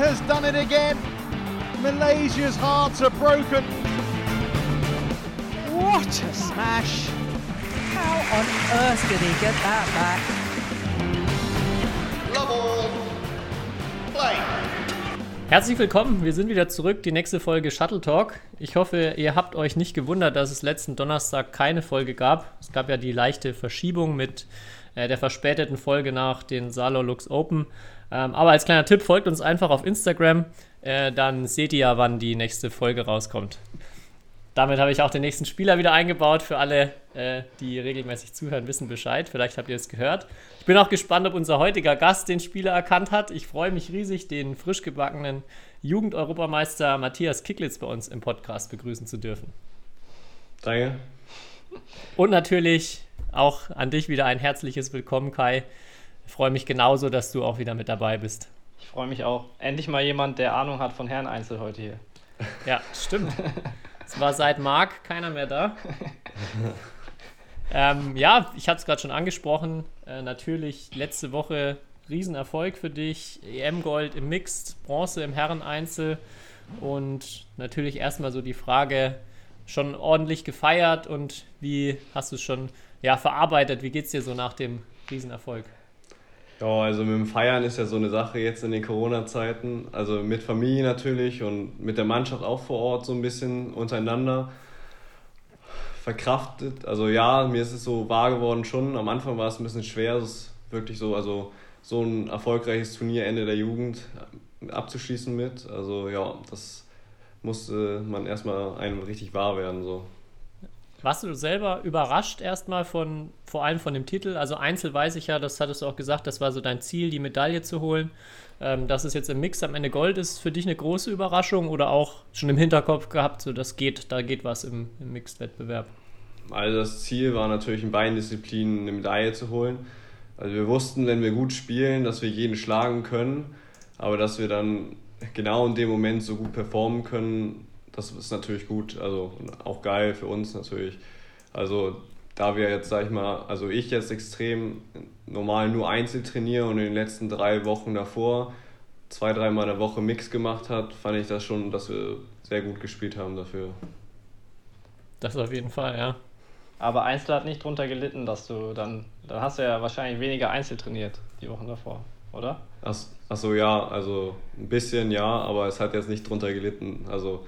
has done it again. Malaysia's hearts are broken. What a smash! How on earth did he get that back? Love all. Play. Herzlich willkommen, wir sind wieder zurück, die nächste Folge Shuttle Talk. Ich hoffe, ihr habt euch nicht gewundert, dass es letzten Donnerstag keine Folge gab. Es gab ja die leichte Verschiebung mit äh, der verspäteten Folge nach den Salo Lux Open. Ähm, aber als kleiner Tipp, folgt uns einfach auf Instagram, äh, dann seht ihr ja, wann die nächste Folge rauskommt. Damit habe ich auch den nächsten Spieler wieder eingebaut. Für alle, äh, die regelmäßig zuhören, wissen Bescheid. Vielleicht habt ihr es gehört. Ich bin auch gespannt, ob unser heutiger Gast den Spieler erkannt hat. Ich freue mich riesig, den frisch gebackenen Jugend-Europameister Matthias Kicklitz bei uns im Podcast begrüßen zu dürfen. Danke. Und natürlich auch an dich wieder ein herzliches Willkommen, Kai. Ich freue mich genauso, dass du auch wieder mit dabei bist. Ich freue mich auch. Endlich mal jemand, der Ahnung hat von Herren Einzel heute hier. Ja, stimmt. Es war seit Marc keiner mehr da. ähm, ja, ich hatte es gerade schon angesprochen. Äh, natürlich letzte Woche Riesenerfolg für dich. EM-Gold im Mixed, Bronze im Herren-Einzel. Und natürlich erstmal so die Frage, schon ordentlich gefeiert und wie hast du es schon ja, verarbeitet? Wie geht es dir so nach dem Riesenerfolg? Ja, also mit dem Feiern ist ja so eine Sache jetzt in den Corona-Zeiten. Also mit Familie natürlich und mit der Mannschaft auch vor Ort so ein bisschen untereinander verkraftet. Also ja, mir ist es so wahr geworden schon. Am Anfang war es ein bisschen schwer, es ist wirklich so, also so ein erfolgreiches Turnier Ende der Jugend abzuschließen mit. Also ja, das musste man erstmal einem richtig wahr werden. So. Warst du selber überrascht erstmal von, vor allem von dem Titel? Also Einzel weiß ich ja, das hattest du auch gesagt, das war so dein Ziel, die Medaille zu holen. Ähm, dass es jetzt im Mix am Ende Gold ist, für dich eine große Überraschung oder auch schon im Hinterkopf gehabt, so das geht, da geht was im, im Mixed-Wettbewerb? Also das Ziel war natürlich in beiden Disziplinen eine Medaille zu holen. Also wir wussten, wenn wir gut spielen, dass wir jeden schlagen können, aber dass wir dann genau in dem Moment so gut performen können, das ist natürlich gut, also auch geil für uns natürlich. Also da wir jetzt, sag ich mal, also ich jetzt extrem normal nur Einzel trainiere und in den letzten drei Wochen davor zwei, dreimal in der Woche Mix gemacht hat, fand ich das schon, dass wir sehr gut gespielt haben dafür. Das auf jeden Fall, ja. Aber Einzel hat nicht drunter gelitten, dass du dann, dann hast du ja wahrscheinlich weniger Einzel trainiert die Wochen davor, oder? Ach, ach so, ja, also ein bisschen ja, aber es hat jetzt nicht drunter gelitten. Also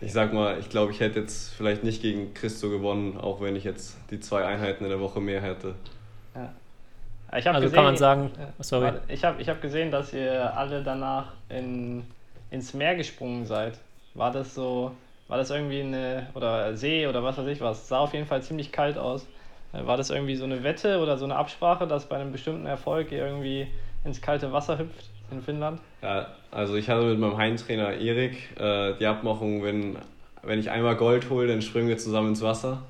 ich sag mal, ich glaube, ich hätte jetzt vielleicht nicht gegen Christo gewonnen, auch wenn ich jetzt die zwei Einheiten in der Woche mehr hätte. Ja. Ich also gesehen, kann man sagen, sorry. Ich habe ich hab gesehen, dass ihr alle danach in, ins Meer gesprungen seid. War das so, war das irgendwie eine, oder See oder was weiß ich was, sah auf jeden Fall ziemlich kalt aus. War das irgendwie so eine Wette oder so eine Absprache, dass bei einem bestimmten Erfolg ihr irgendwie ins kalte Wasser hüpft in Finnland? Ja, also ich hatte mit meinem Heimtrainer Erik äh, die Abmachung, wenn, wenn ich einmal Gold hole, dann springen wir zusammen ins Wasser.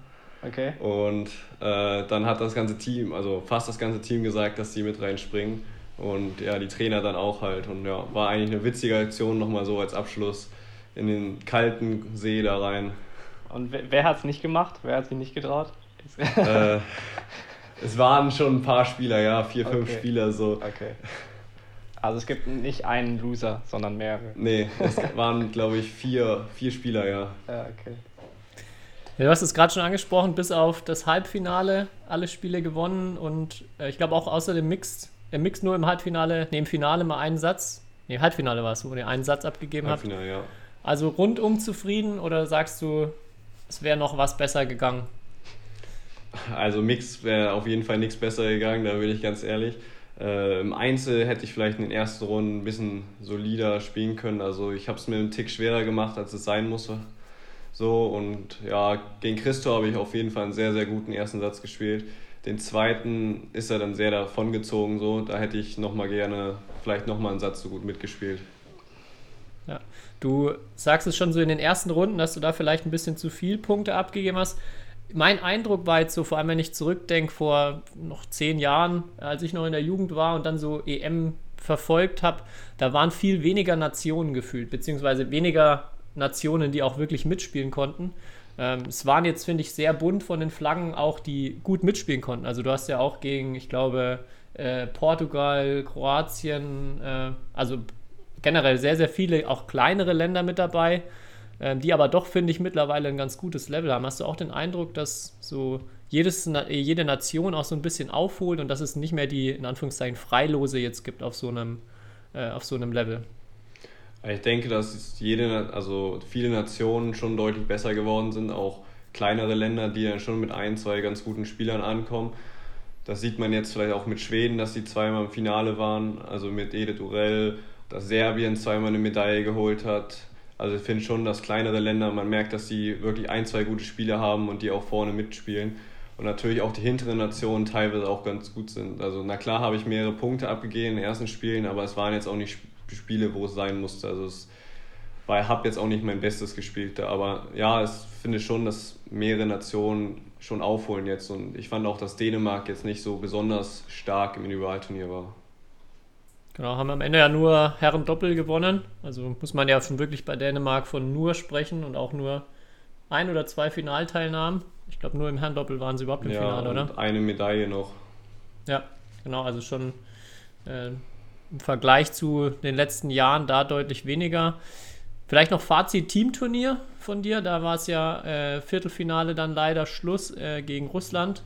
Okay. Und äh, dann hat das ganze Team, also fast das ganze Team gesagt, dass die mit reinspringen. Und ja, die Trainer dann auch halt. Und ja, war eigentlich eine witzige Aktion nochmal so als Abschluss in den kalten See da rein. Und wer, wer hat es nicht gemacht? Wer hat sich nicht getraut? äh, es waren schon ein paar Spieler, ja, vier, fünf Okay. Spieler so. Okay. Also es gibt nicht einen Loser, sondern mehrere. Nee, es waren, glaube ich, vier, vier Spieler, ja. Ja, okay. Ja, du hast es gerade schon angesprochen, bis auf das Halbfinale alle Spiele gewonnen und äh, ich glaube auch außer dem Mixed, im Mixed nur im Halbfinale, nee, im Finale mal einen Satz, nee, Halbfinale war es, wo ihr einen Satz abgegeben habt. Halbfinale, ja. Also rundum zufrieden oder sagst du, es wäre noch was besser gegangen? Also Mix wäre auf jeden Fall nichts besser gegangen, da bin ich ganz ehrlich. Äh, Im Einzel hätte ich vielleicht in den ersten Runden ein bisschen solider spielen können. Also ich habe es mir einen Tick schwerer gemacht, als es sein musste. So und ja, gegen Christo habe ich auf jeden Fall einen sehr, sehr guten ersten Satz gespielt. Den zweiten ist er dann sehr davongezogen, so. Da hätte ich nochmal gerne, vielleicht nochmal einen Satz so gut mitgespielt. Ja. Du sagst es schon so in den ersten Runden, dass du da vielleicht ein bisschen zu viel Punkte abgegeben hast. Mein Eindruck war jetzt so, vor allem wenn ich zurückdenke, vor noch zehn Jahren, als ich noch in der Jugend war und dann so EM verfolgt habe, da waren viel weniger Nationen gefühlt, beziehungsweise weniger Nationen, die auch wirklich mitspielen konnten. Ähm, es waren jetzt, finde ich, sehr bunt von den Flaggen auch, die gut mitspielen konnten. Also du hast ja auch gegen, ich glaube, äh, Portugal, Kroatien, äh, also generell sehr, sehr viele, auch kleinere Länder mit dabei, die aber doch, finde ich, mittlerweile ein ganz gutes Level haben. Hast du auch den Eindruck, dass so jedes, jede Nation auch so ein bisschen aufholt und dass es nicht mehr die, in Anführungszeichen, Freilose jetzt gibt auf so einem, äh, auf so einem Level? Ich denke, dass jede, also viele Nationen schon deutlich besser geworden sind, auch kleinere Länder, die dann schon mit ein, zwei ganz guten Spielern ankommen. Das sieht man jetzt vielleicht auch mit Schweden, dass sie zweimal im Finale waren, also mit Ede Durell, dass Serbien zweimal eine Medaille geholt hat. Also ich finde schon, dass kleinere Länder, man merkt, dass sie wirklich ein, zwei gute Spieler haben und die auch vorne mitspielen. Und natürlich auch die hinteren Nationen teilweise auch ganz gut sind. Also na klar habe ich mehrere Punkte abgegeben in den ersten Spielen, aber es waren jetzt auch nicht Spiele, wo es sein musste. Also es war, habe jetzt auch nicht mein Bestes gespielt. Aber ja, ich finde schon, dass mehrere Nationen schon aufholen jetzt. Und ich fand auch, dass Dänemark jetzt nicht so besonders stark im Individualturnier war. Genau, haben am Ende ja nur Herren Doppel gewonnen. Also muss man ja schon wirklich bei Dänemark von nur sprechen und auch nur ein oder zwei Finalteilnahmen. Ich glaube, nur im Herren Doppel waren sie überhaupt im ja, Finale, und oder? Eine Medaille noch. Ja, genau, also schon äh, im Vergleich zu den letzten Jahren da deutlich weniger. Vielleicht noch Fazit Teamturnier von dir. Da war es ja äh, Viertelfinale dann leider Schluss äh, gegen Russland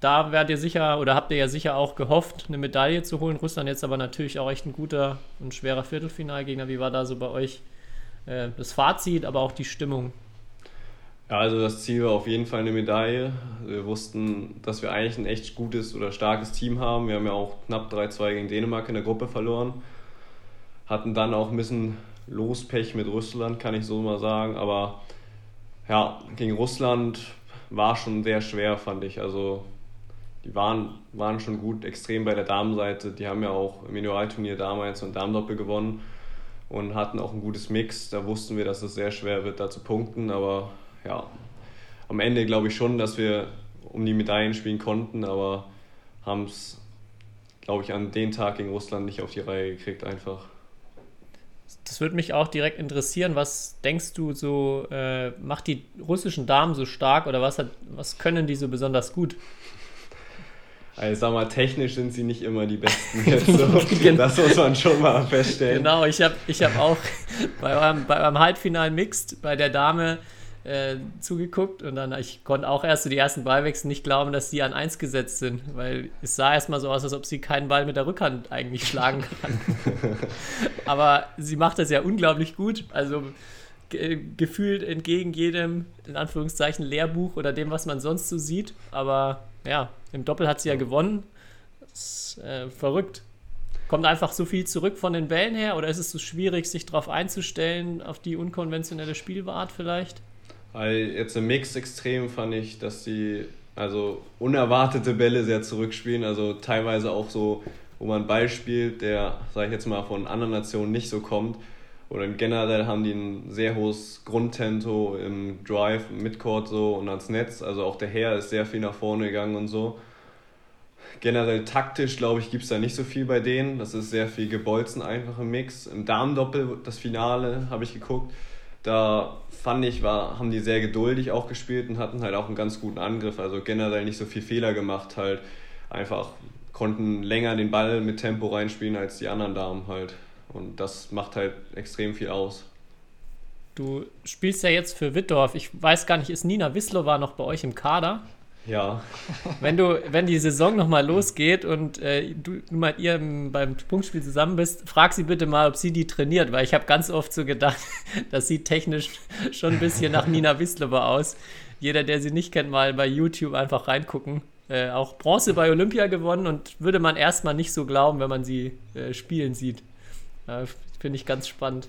da werdet ihr sicher oder habt ihr ja sicher auch gehofft, eine Medaille zu holen. Russland jetzt aber natürlich auch echt ein guter und schwerer Viertelfinalgegner. Wie war da so bei euch äh, das Fazit, aber auch die Stimmung? Ja, also das Ziel war auf jeden Fall eine Medaille. Wir wussten, dass wir eigentlich ein echt gutes oder starkes Team haben. Wir haben ja auch knapp 3-2 gegen Dänemark in der Gruppe verloren. Hatten dann auch ein bisschen Lospech mit Russland, kann ich so mal sagen. Aber ja, gegen Russland war schon sehr schwer, fand ich. Also die waren, waren schon gut, extrem bei der Damenseite. Die haben ja auch im Individualturnier damals und Damendoppel gewonnen und hatten auch ein gutes Mix. Da wussten wir, dass es sehr schwer wird, da zu punkten. Aber ja, am Ende glaube ich schon, dass wir um die Medaillen spielen konnten, aber haben es, glaube ich, an dem Tag gegen Russland nicht auf die Reihe gekriegt einfach. Das würde mich auch direkt interessieren. Was denkst du so, äh, macht die russischen Damen so stark oder was, hat, was können die so besonders gut? Also sag mal, technisch sind sie nicht immer die Besten so. Genau. Das muss man schon mal feststellen. Genau, ich habe ich hab auch bei eurem, bei eurem Halbfinal Mixed bei der Dame äh, zugeguckt und dann, ich konnte auch erst so die ersten Ballwechsel nicht glauben, dass die an 1 gesetzt sind, weil es sah erstmal so aus, als ob sie keinen Ball mit der Rückhand eigentlich schlagen kann. Aber sie macht das ja unglaublich gut, also gefühlt entgegen jedem, in Anführungszeichen, Lehrbuch oder dem, was man sonst so sieht, aber ja, im Doppel hat sie ja gewonnen. Das ist äh, verrückt. Kommt einfach so viel zurück von den Bällen her oder ist es so schwierig, sich darauf einzustellen, auf die unkonventionelle Spielart vielleicht? Weil jetzt im Mix extrem fand ich, dass sie also unerwartete Bälle sehr zurückspielen, also teilweise auch so, wo man einen Ball spielt, der, sag ich jetzt mal, von anderen Nationen nicht so kommt. Oder generell haben die ein sehr hohes Grundtempo im Drive, im Midcourt so und ans Netz. Also auch der Herr ist sehr viel nach vorne gegangen und so generell taktisch, glaube ich, gibt es da nicht so viel bei denen. Das ist sehr viel gebolzen, einfach im Mix. Im Damendoppel, das Finale, habe ich geguckt. Da fand ich, war, haben die sehr geduldig auch gespielt und hatten halt auch einen ganz guten Angriff. Also generell nicht so viel Fehler gemacht, halt einfach konnten länger den Ball mit Tempo reinspielen als die anderen Damen halt. Und das macht halt extrem viel aus. Du spielst ja jetzt für Wittdorf. Ich weiß gar nicht, ist Nina Wislowa noch bei euch im Kader? Ja. Wenn du, wenn die Saison nochmal losgeht und äh, du, du mit ihr beim Punktspiel zusammen bist, frag sie bitte mal, ob sie die trainiert, weil ich habe ganz oft so gedacht, das sieht technisch schon ein bisschen nach Nina Wislova aus. Jeder, der sie nicht kennt, mal bei YouTube einfach reingucken. Äh, auch Bronze bei Olympia gewonnen und würde man erstmal nicht so glauben, wenn man sie äh, spielen sieht. Äh, Finde ich ganz spannend.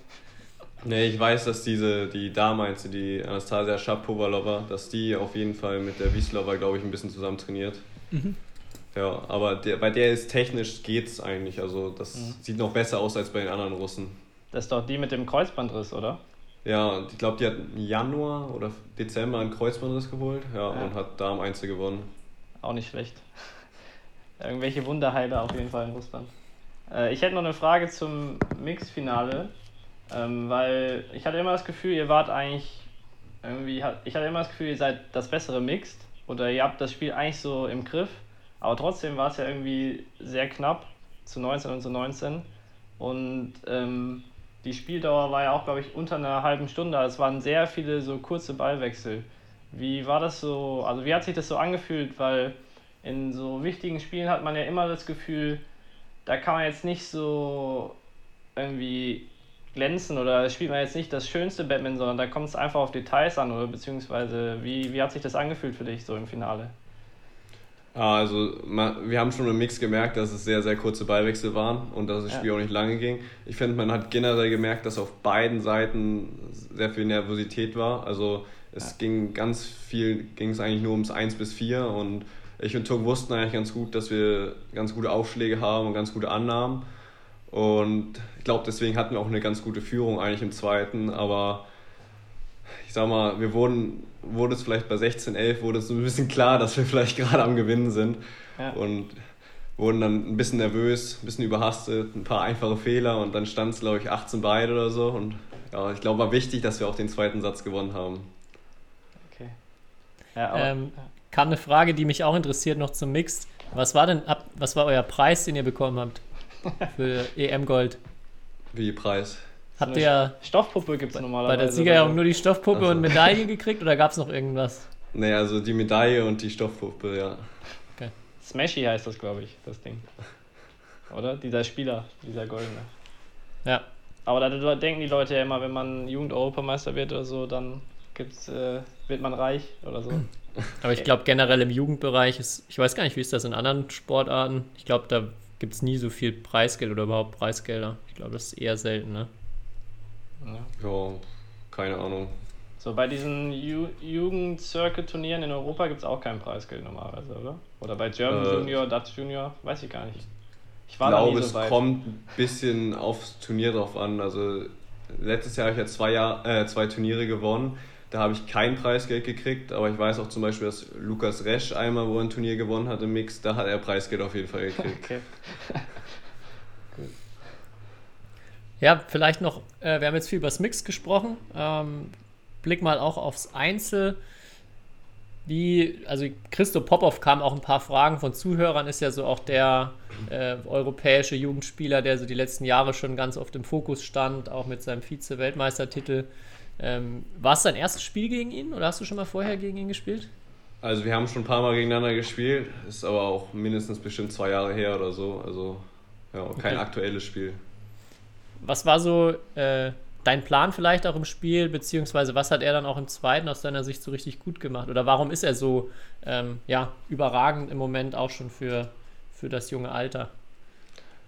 Nee, ich weiß, dass diese, die damals, die Anastasia Shapovalova, dass die auf jeden Fall mit der Wieslova, glaube ich, ein bisschen zusammen trainiert. Mhm. Ja, aber der, bei der ist technisch geht's eigentlich. Also das mhm. sieht noch besser aus als bei den anderen Russen. Das ist doch die mit dem Kreuzbandriss, oder? Ja, ich glaube, die hat im Januar oder Dezember einen Kreuzbandriss geholt ja, ja. und hat da am Einzel gewonnen. Auch nicht schlecht. Irgendwelche Wunderheiler auf jeden Fall in Russland. Äh, ich hätte noch eine Frage zum Mixfinale. Ähm, weil ich hatte immer das Gefühl, ihr wart eigentlich irgendwie, ich hatte immer das Gefühl, ihr seid das bessere Mixed oder ihr habt das Spiel eigentlich so im Griff, aber trotzdem war es ja irgendwie sehr knapp zu 19 und zu 19. Und ähm, die Spieldauer war ja auch, glaube ich, unter einer halben Stunde. Also es waren sehr viele so kurze Ballwechsel. Wie war das so, also wie hat sich das so angefühlt? Weil in so wichtigen Spielen hat man ja immer das Gefühl, da kann man jetzt nicht so irgendwie glänzen oder spielt man jetzt nicht das schönste Batman, sondern da kommt es einfach auf Details an oder beziehungsweise wie, wie hat sich das angefühlt für dich so im Finale? Also wir haben schon im Mix gemerkt, dass es sehr, sehr kurze Ballwechsel waren und dass das Spiel ja. auch nicht lange ging. Ich finde, man hat generell gemerkt, dass auf beiden Seiten sehr viel Nervosität war. Also es ja. ging ganz viel, ging es eigentlich nur ums 1 bis 4 und ich und Tung wussten eigentlich ganz gut, dass wir ganz gute Aufschläge haben und ganz gute Annahmen. Und ich glaube, deswegen hatten wir auch eine ganz gute Führung eigentlich im zweiten, aber ich sag mal, wir wurden, wurde es vielleicht bei 16, 11, wurde es so ein bisschen klar, dass wir vielleicht gerade am Gewinnen sind. Ja. Und wurden dann ein bisschen nervös, ein bisschen überhastet, ein paar einfache Fehler und dann stand es, glaube ich, 18 beide oder so. Und ja, ich glaube, war wichtig, dass wir auch den zweiten Satz gewonnen haben. Okay. Ja, aber, ähm, kam eine Frage, die mich auch interessiert, noch zum Mix. Was war denn, was war euer Preis, den ihr bekommen habt für EM Gold? Wie Preis? Habt ihr Stoffpuppe gibt es normalerweise. Bei der Siegerehrung nur die Stoffpuppe also. und Medaille gekriegt oder gab es noch irgendwas? Nee, also die Medaille und die Stoffpuppe, ja. Okay. Smashy heißt das, glaube ich, das Ding. Oder? Dieser Spieler, dieser goldene. Ja. Aber da denken die Leute ja immer, wenn man Jugend-Europameister wird oder so, dann gibt's, äh, wird man reich oder so. Aber ich glaube generell im Jugendbereich ist, ich weiß gar nicht, wie ist das in anderen Sportarten. Ich glaube, da gibt es nie so viel Preisgeld oder überhaupt Preisgelder. Ich glaube, das ist eher selten, ne? Ja, ja keine Ahnung. So, bei diesen Ju Jugend-Circuit-Turnieren in Europa gibt es auch kein Preisgeld normalerweise, oder? Oder bei German äh, Junior, Dutch Junior, weiß ich gar nicht. Ich, ich glaube, so es kommt ein bisschen aufs Turnier drauf an. Also letztes Jahr habe ich ja zwei, Jahr, äh, zwei Turniere gewonnen. Da habe ich kein Preisgeld gekriegt, aber ich weiß auch zum Beispiel, dass Lukas Resch einmal, wo er ein Turnier gewonnen hat im Mix, da hat er Preisgeld auf jeden Fall gekriegt. Okay. ja, vielleicht noch, äh, wir haben jetzt viel über das Mix gesprochen. Ähm, Blick mal auch aufs Einzel. Wie, also Christo Popov kam auch ein paar Fragen von Zuhörern, ist ja so auch der äh, europäische Jugendspieler, der so die letzten Jahre schon ganz oft im Fokus stand, auch mit seinem Vize-Weltmeistertitel. Ähm, war es dein erstes Spiel gegen ihn oder hast du schon mal vorher gegen ihn gespielt? Also wir haben schon ein paar Mal gegeneinander gespielt, ist aber auch mindestens bestimmt zwei Jahre her oder so. Also ja, kein okay. aktuelles Spiel. Was war so äh, dein Plan vielleicht auch im Spiel, beziehungsweise was hat er dann auch im zweiten aus deiner Sicht so richtig gut gemacht? Oder warum ist er so ähm, ja, überragend im Moment auch schon für, für das junge Alter?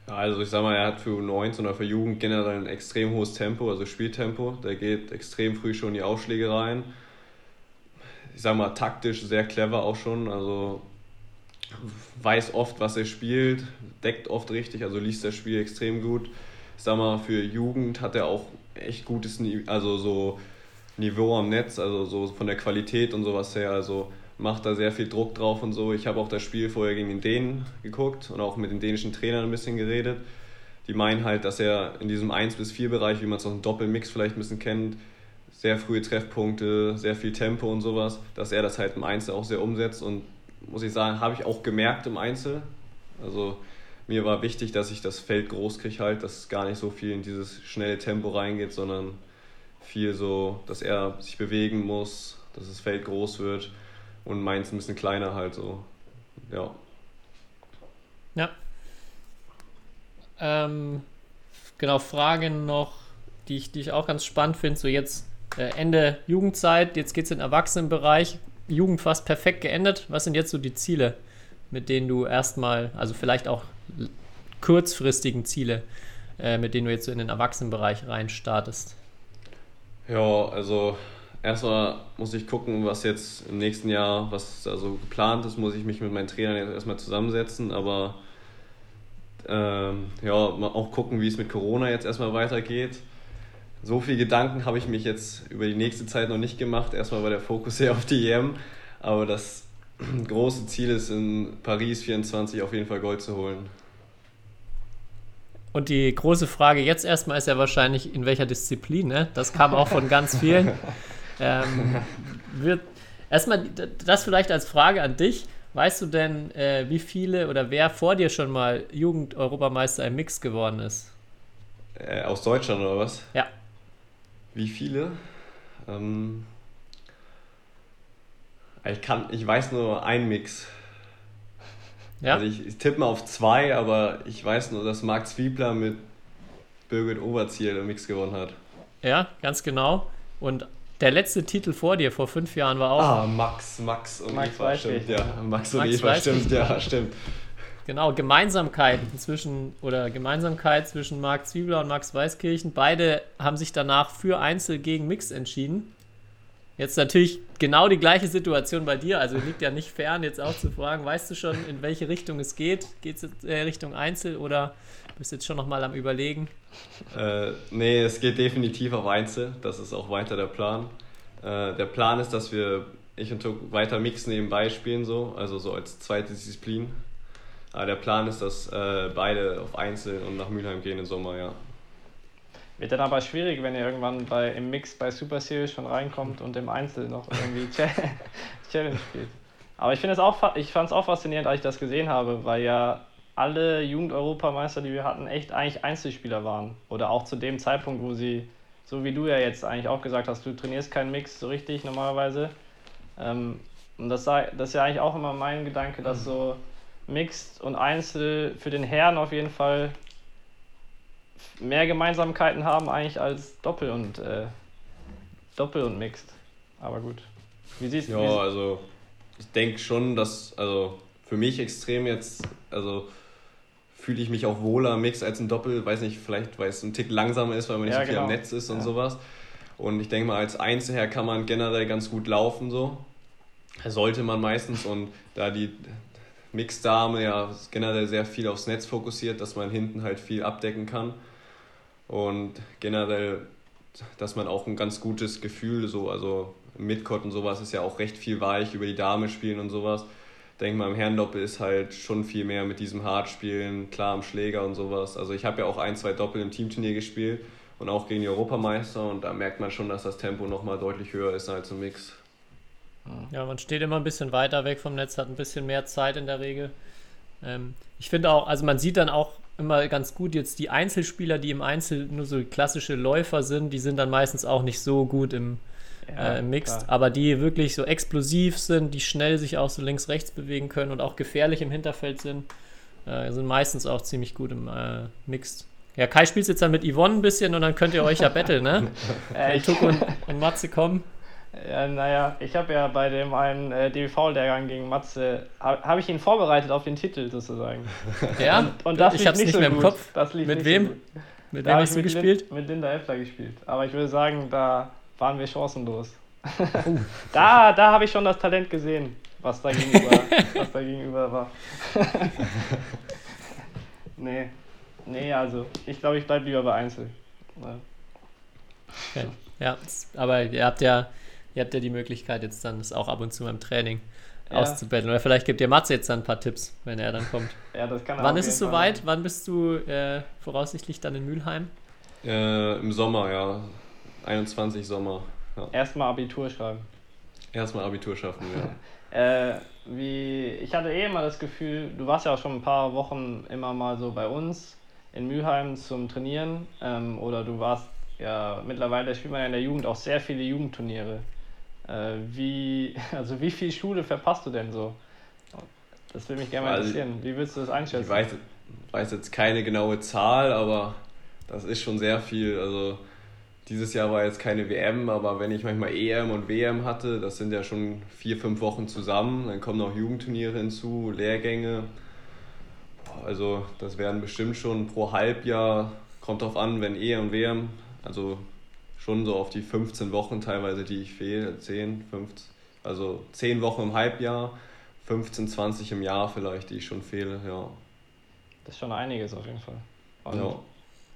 Also ich sag mal, er hat für U19 oder für Jugend generell ein extrem hohes Tempo, also Spieltempo. Der geht extrem früh schon in die Aufschläge rein. Ich sag mal, taktisch sehr clever auch schon. Also weiß oft, was er spielt, deckt oft richtig, also liest das Spiel extrem gut. Ich sag mal, für Jugend hat er auch echt gutes also so Niveau am Netz, also so von der Qualität und sowas her. Also macht da sehr viel Druck drauf und so. Ich habe auch das Spiel vorher gegen den Dänen geguckt und auch mit den dänischen Trainern ein bisschen geredet. Die meinen halt, dass er in diesem 1 bis 4 Bereich, wie man es aus dem Doppelmix vielleicht ein bisschen kennt, sehr frühe Treffpunkte, sehr viel Tempo und sowas, dass er das halt im Einzel auch sehr umsetzt und muss ich sagen, habe ich auch gemerkt im Einzel. Also mir war wichtig, dass ich das Feld groß kriege halt, dass gar nicht so viel in dieses schnelle Tempo reingeht, sondern viel so, dass er sich bewegen muss, dass das Feld groß wird und meins ein bisschen kleiner halt so. Ja. Ja. Ähm, genau, Fragen noch, die ich, die ich auch ganz spannend finde. So jetzt äh, Ende Jugendzeit, jetzt geht es in den Erwachsenenbereich. Jugend fast perfekt geendet. Was sind jetzt so die Ziele, mit denen du erstmal, also vielleicht auch kurzfristigen Ziele, äh, mit denen du jetzt so in den Erwachsenenbereich rein startest? Ja, also erstmal muss ich gucken, was jetzt im nächsten Jahr, was also geplant ist, muss ich mich mit meinen Trainern jetzt erstmal zusammensetzen, aber ähm, ja, auch gucken, wie es mit Corona jetzt erstmal weitergeht. So viel Gedanken habe ich mich jetzt über die nächste Zeit noch nicht gemacht. Erstmal war der Fokus sehr auf die EM, aber das große Ziel ist in Paris 24 auf jeden Fall Gold zu holen. Und die große Frage jetzt erstmal ist ja wahrscheinlich, in welcher Disziplin, ne? Das kam auch von ganz vielen. Ähm, wird, erstmal das vielleicht als Frage an dich. Weißt du denn, äh, wie viele oder wer vor dir schon mal Jugend-Europameister im Mix geworden ist? Äh, aus Deutschland oder was? Ja. Wie viele? Ähm, ich, kann, ich weiß nur einen Mix. Ja. Also ich, ich tippe mal auf zwei, aber ich weiß nur, dass Marc Zwiebler mit Birgit Oberziel den Mix gewonnen hat. Ja, ganz genau. Und der letzte Titel vor dir, vor fünf Jahren, war auch. Ah, Max, Max und Max Eva, stimmt, ja. Max und Max Eva, stimmt, ja, stimmt. Genau, Gemeinsamkeit zwischen oder Gemeinsamkeit zwischen Marc Zwiebler und Max Weißkirchen. Beide haben sich danach für Einzel gegen Mix entschieden. Jetzt natürlich genau die gleiche Situation bei dir, also liegt ja nicht fern, jetzt auch zu fragen, weißt du schon, in welche Richtung es geht? Geht es äh, Richtung Einzel oder bist du jetzt schon nochmal am Überlegen? Äh, nee, es geht definitiv auf Einzel. Das ist auch weiter der Plan. Äh, der Plan ist, dass wir, ich und Tuk weiter Mix nebenbei spielen, so, also so als zweite Disziplin. Aber der Plan ist, dass äh, beide auf Einzel und nach Mülheim gehen im Sommer, ja. Wird dann aber schwierig, wenn ihr irgendwann bei, im Mix bei Super Series schon reinkommt und im Einzel noch irgendwie Cha- Challenge spielt. Aber ich finde es auch, ich fand es auch faszinierend, als ich das gesehen habe, weil ja alle Jugend-Europameister, die wir hatten, echt eigentlich Einzelspieler waren. Oder auch zu dem Zeitpunkt, wo sie, so wie du ja jetzt eigentlich auch gesagt hast, du trainierst keinen Mix so richtig normalerweise. Ähm, und das, sei, das ist ja eigentlich auch immer mein Gedanke, dass so Mixed und Einzel für den Herrn auf jeden Fall mehr Gemeinsamkeiten haben eigentlich als Doppel und äh, Doppel und Mixed. Aber gut. Wie siehst du? Ja, also ich denke schon, dass, also für mich extrem jetzt, also fühle ich mich auch wohler im Mix als im Doppel, weiß nicht, vielleicht weil es ein Tick langsamer ist, weil man nicht Ja, so viel am genau. Netz ist und Ja. sowas. Und ich denke mal, als Einzelherr kann man generell ganz gut laufen so. Sollte man meistens und da die Mixdame ja generell sehr viel aufs Netz fokussiert, dass man hinten halt viel abdecken kann. Und generell, dass man auch ein ganz gutes Gefühl, so, also Midcourt und sowas ist ja auch recht viel weich über die Dame spielen und sowas. Denke mal, im Herrendoppel ist halt schon viel mehr mit diesem Hartspielen, klar am Schläger und sowas. Also ich habe ja auch ein, zwei Doppel im Teamturnier gespielt und auch gegen die Europameister und da merkt man schon, dass das Tempo nochmal deutlich höher ist als im Mix. Ja, man steht immer ein bisschen weiter weg vom Netz, hat ein bisschen mehr Zeit in der Regel. Ähm, ich finde auch, also man sieht dann auch immer ganz gut jetzt die Einzelspieler, die im Einzel nur so klassische Läufer sind, die sind dann meistens auch nicht so gut im, Ja, äh, im Mixed, klar. aber die wirklich so explosiv sind, die schnell sich auch so links, rechts bewegen können und auch gefährlich im Hinterfeld sind, äh, sind meistens auch ziemlich gut im äh, Mixed. Ja, Kai spielt jetzt dann mit Yvonne ein bisschen und dann könnt ihr euch ja betteln, ne? Äh, Wenn ich, Tuck und, und Matze kommen. ja, naja, ich habe ja bei dem einen äh, DBV-Lehrgang gegen Matze, habe hab ich ihn vorbereitet auf den Titel sozusagen. Ja, Und das ich lief hab's nicht nicht so mehr im gut. Kopf. Das lief Mit nicht wem? So gut. Mit Da wem hast du mit gespielt? Lin, mit Linda Effler gespielt. Aber ich würde sagen, da waren wir chancenlos. da da habe ich schon das Talent gesehen, was da gegenüber, was da gegenüber war. nee. Nee, also ich glaube, ich bleibe lieber bei Einzel. Ja. Okay. Ja, aber ihr habt ja, ihr habt ja die Möglichkeit jetzt dann das auch ab und zu beim Training Ja. auszubetteln. Oder vielleicht gibt ihr Matze jetzt dann ein paar Tipps, wenn er dann kommt. Ja, das kann er Wann ist es soweit? Wann bist du äh, voraussichtlich dann in Mülheim? Äh, Im Sommer, ja. 21 Sommer. Ja. Erstmal Abitur schreiben. Erstmal Abitur schaffen, ja. Äh, wie, ich hatte eh immer das Gefühl, du warst ja auch schon ein paar Wochen immer mal so bei uns in Mülheim zum Trainieren ähm, oder du warst ja mittlerweile spielt man ja in der Jugend auch sehr viele Jugendturniere. Äh, wie, also wie viel Schule verpasst du denn so? Das würde mich gerne mal Also, interessieren. Wie würdest du das einschätzen? Ich weiß, weiß jetzt keine genaue Zahl, aber das ist schon sehr viel. Also dieses Jahr war jetzt keine WM, aber wenn ich manchmal EM und WM hatte, das sind ja schon vier, fünf Wochen zusammen. Dann kommen noch Jugendturniere hinzu, Lehrgänge. Also das werden bestimmt schon pro Halbjahr, kommt drauf an, wenn EM und WM, also schon so auf die 15 Wochen teilweise, die ich fehle, 10, 15, also 10 Wochen im Halbjahr, 15, 20 im Jahr vielleicht, die ich schon fehle, ja. Das ist schon einiges auf jeden Fall. Und, ja.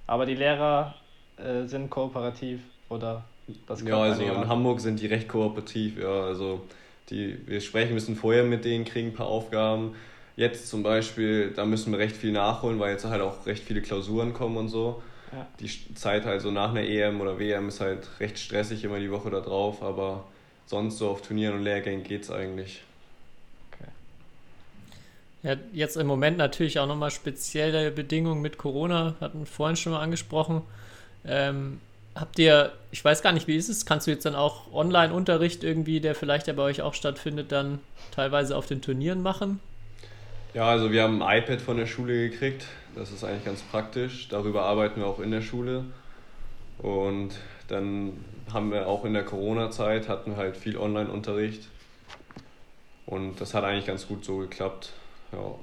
Aber die Lehrer äh, sind kooperativ oder das Ja, also in? Hamburg sind die recht kooperativ, ja. Also die, wir sprechen ein bisschen vorher mit denen, kriegen ein paar Aufgaben. Jetzt zum Beispiel, da müssen wir recht viel nachholen, weil jetzt halt auch recht viele Klausuren kommen und so. Ja. Die Zeit halt so nach einer EM oder WM ist halt recht stressig immer die Woche da drauf, aber sonst so auf Turnieren und Lehrgängen geht's eigentlich. Ja, jetzt im Moment natürlich auch nochmal spezielle Bedingungen mit Corona, hatten wir vorhin schon mal angesprochen. Ähm, habt ihr, ich weiß gar nicht, wie ist es? Kannst du jetzt dann auch Online-Unterricht irgendwie, der vielleicht ja bei euch auch stattfindet, dann teilweise auf den Turnieren machen? Ja, also wir haben ein iPad von der Schule gekriegt. Das ist eigentlich ganz praktisch. Darüber arbeiten wir auch in der Schule. Und dann haben wir auch in der Corona-Zeit hatten wir halt viel Online-Unterricht. Und das hat eigentlich ganz gut so geklappt. Ja.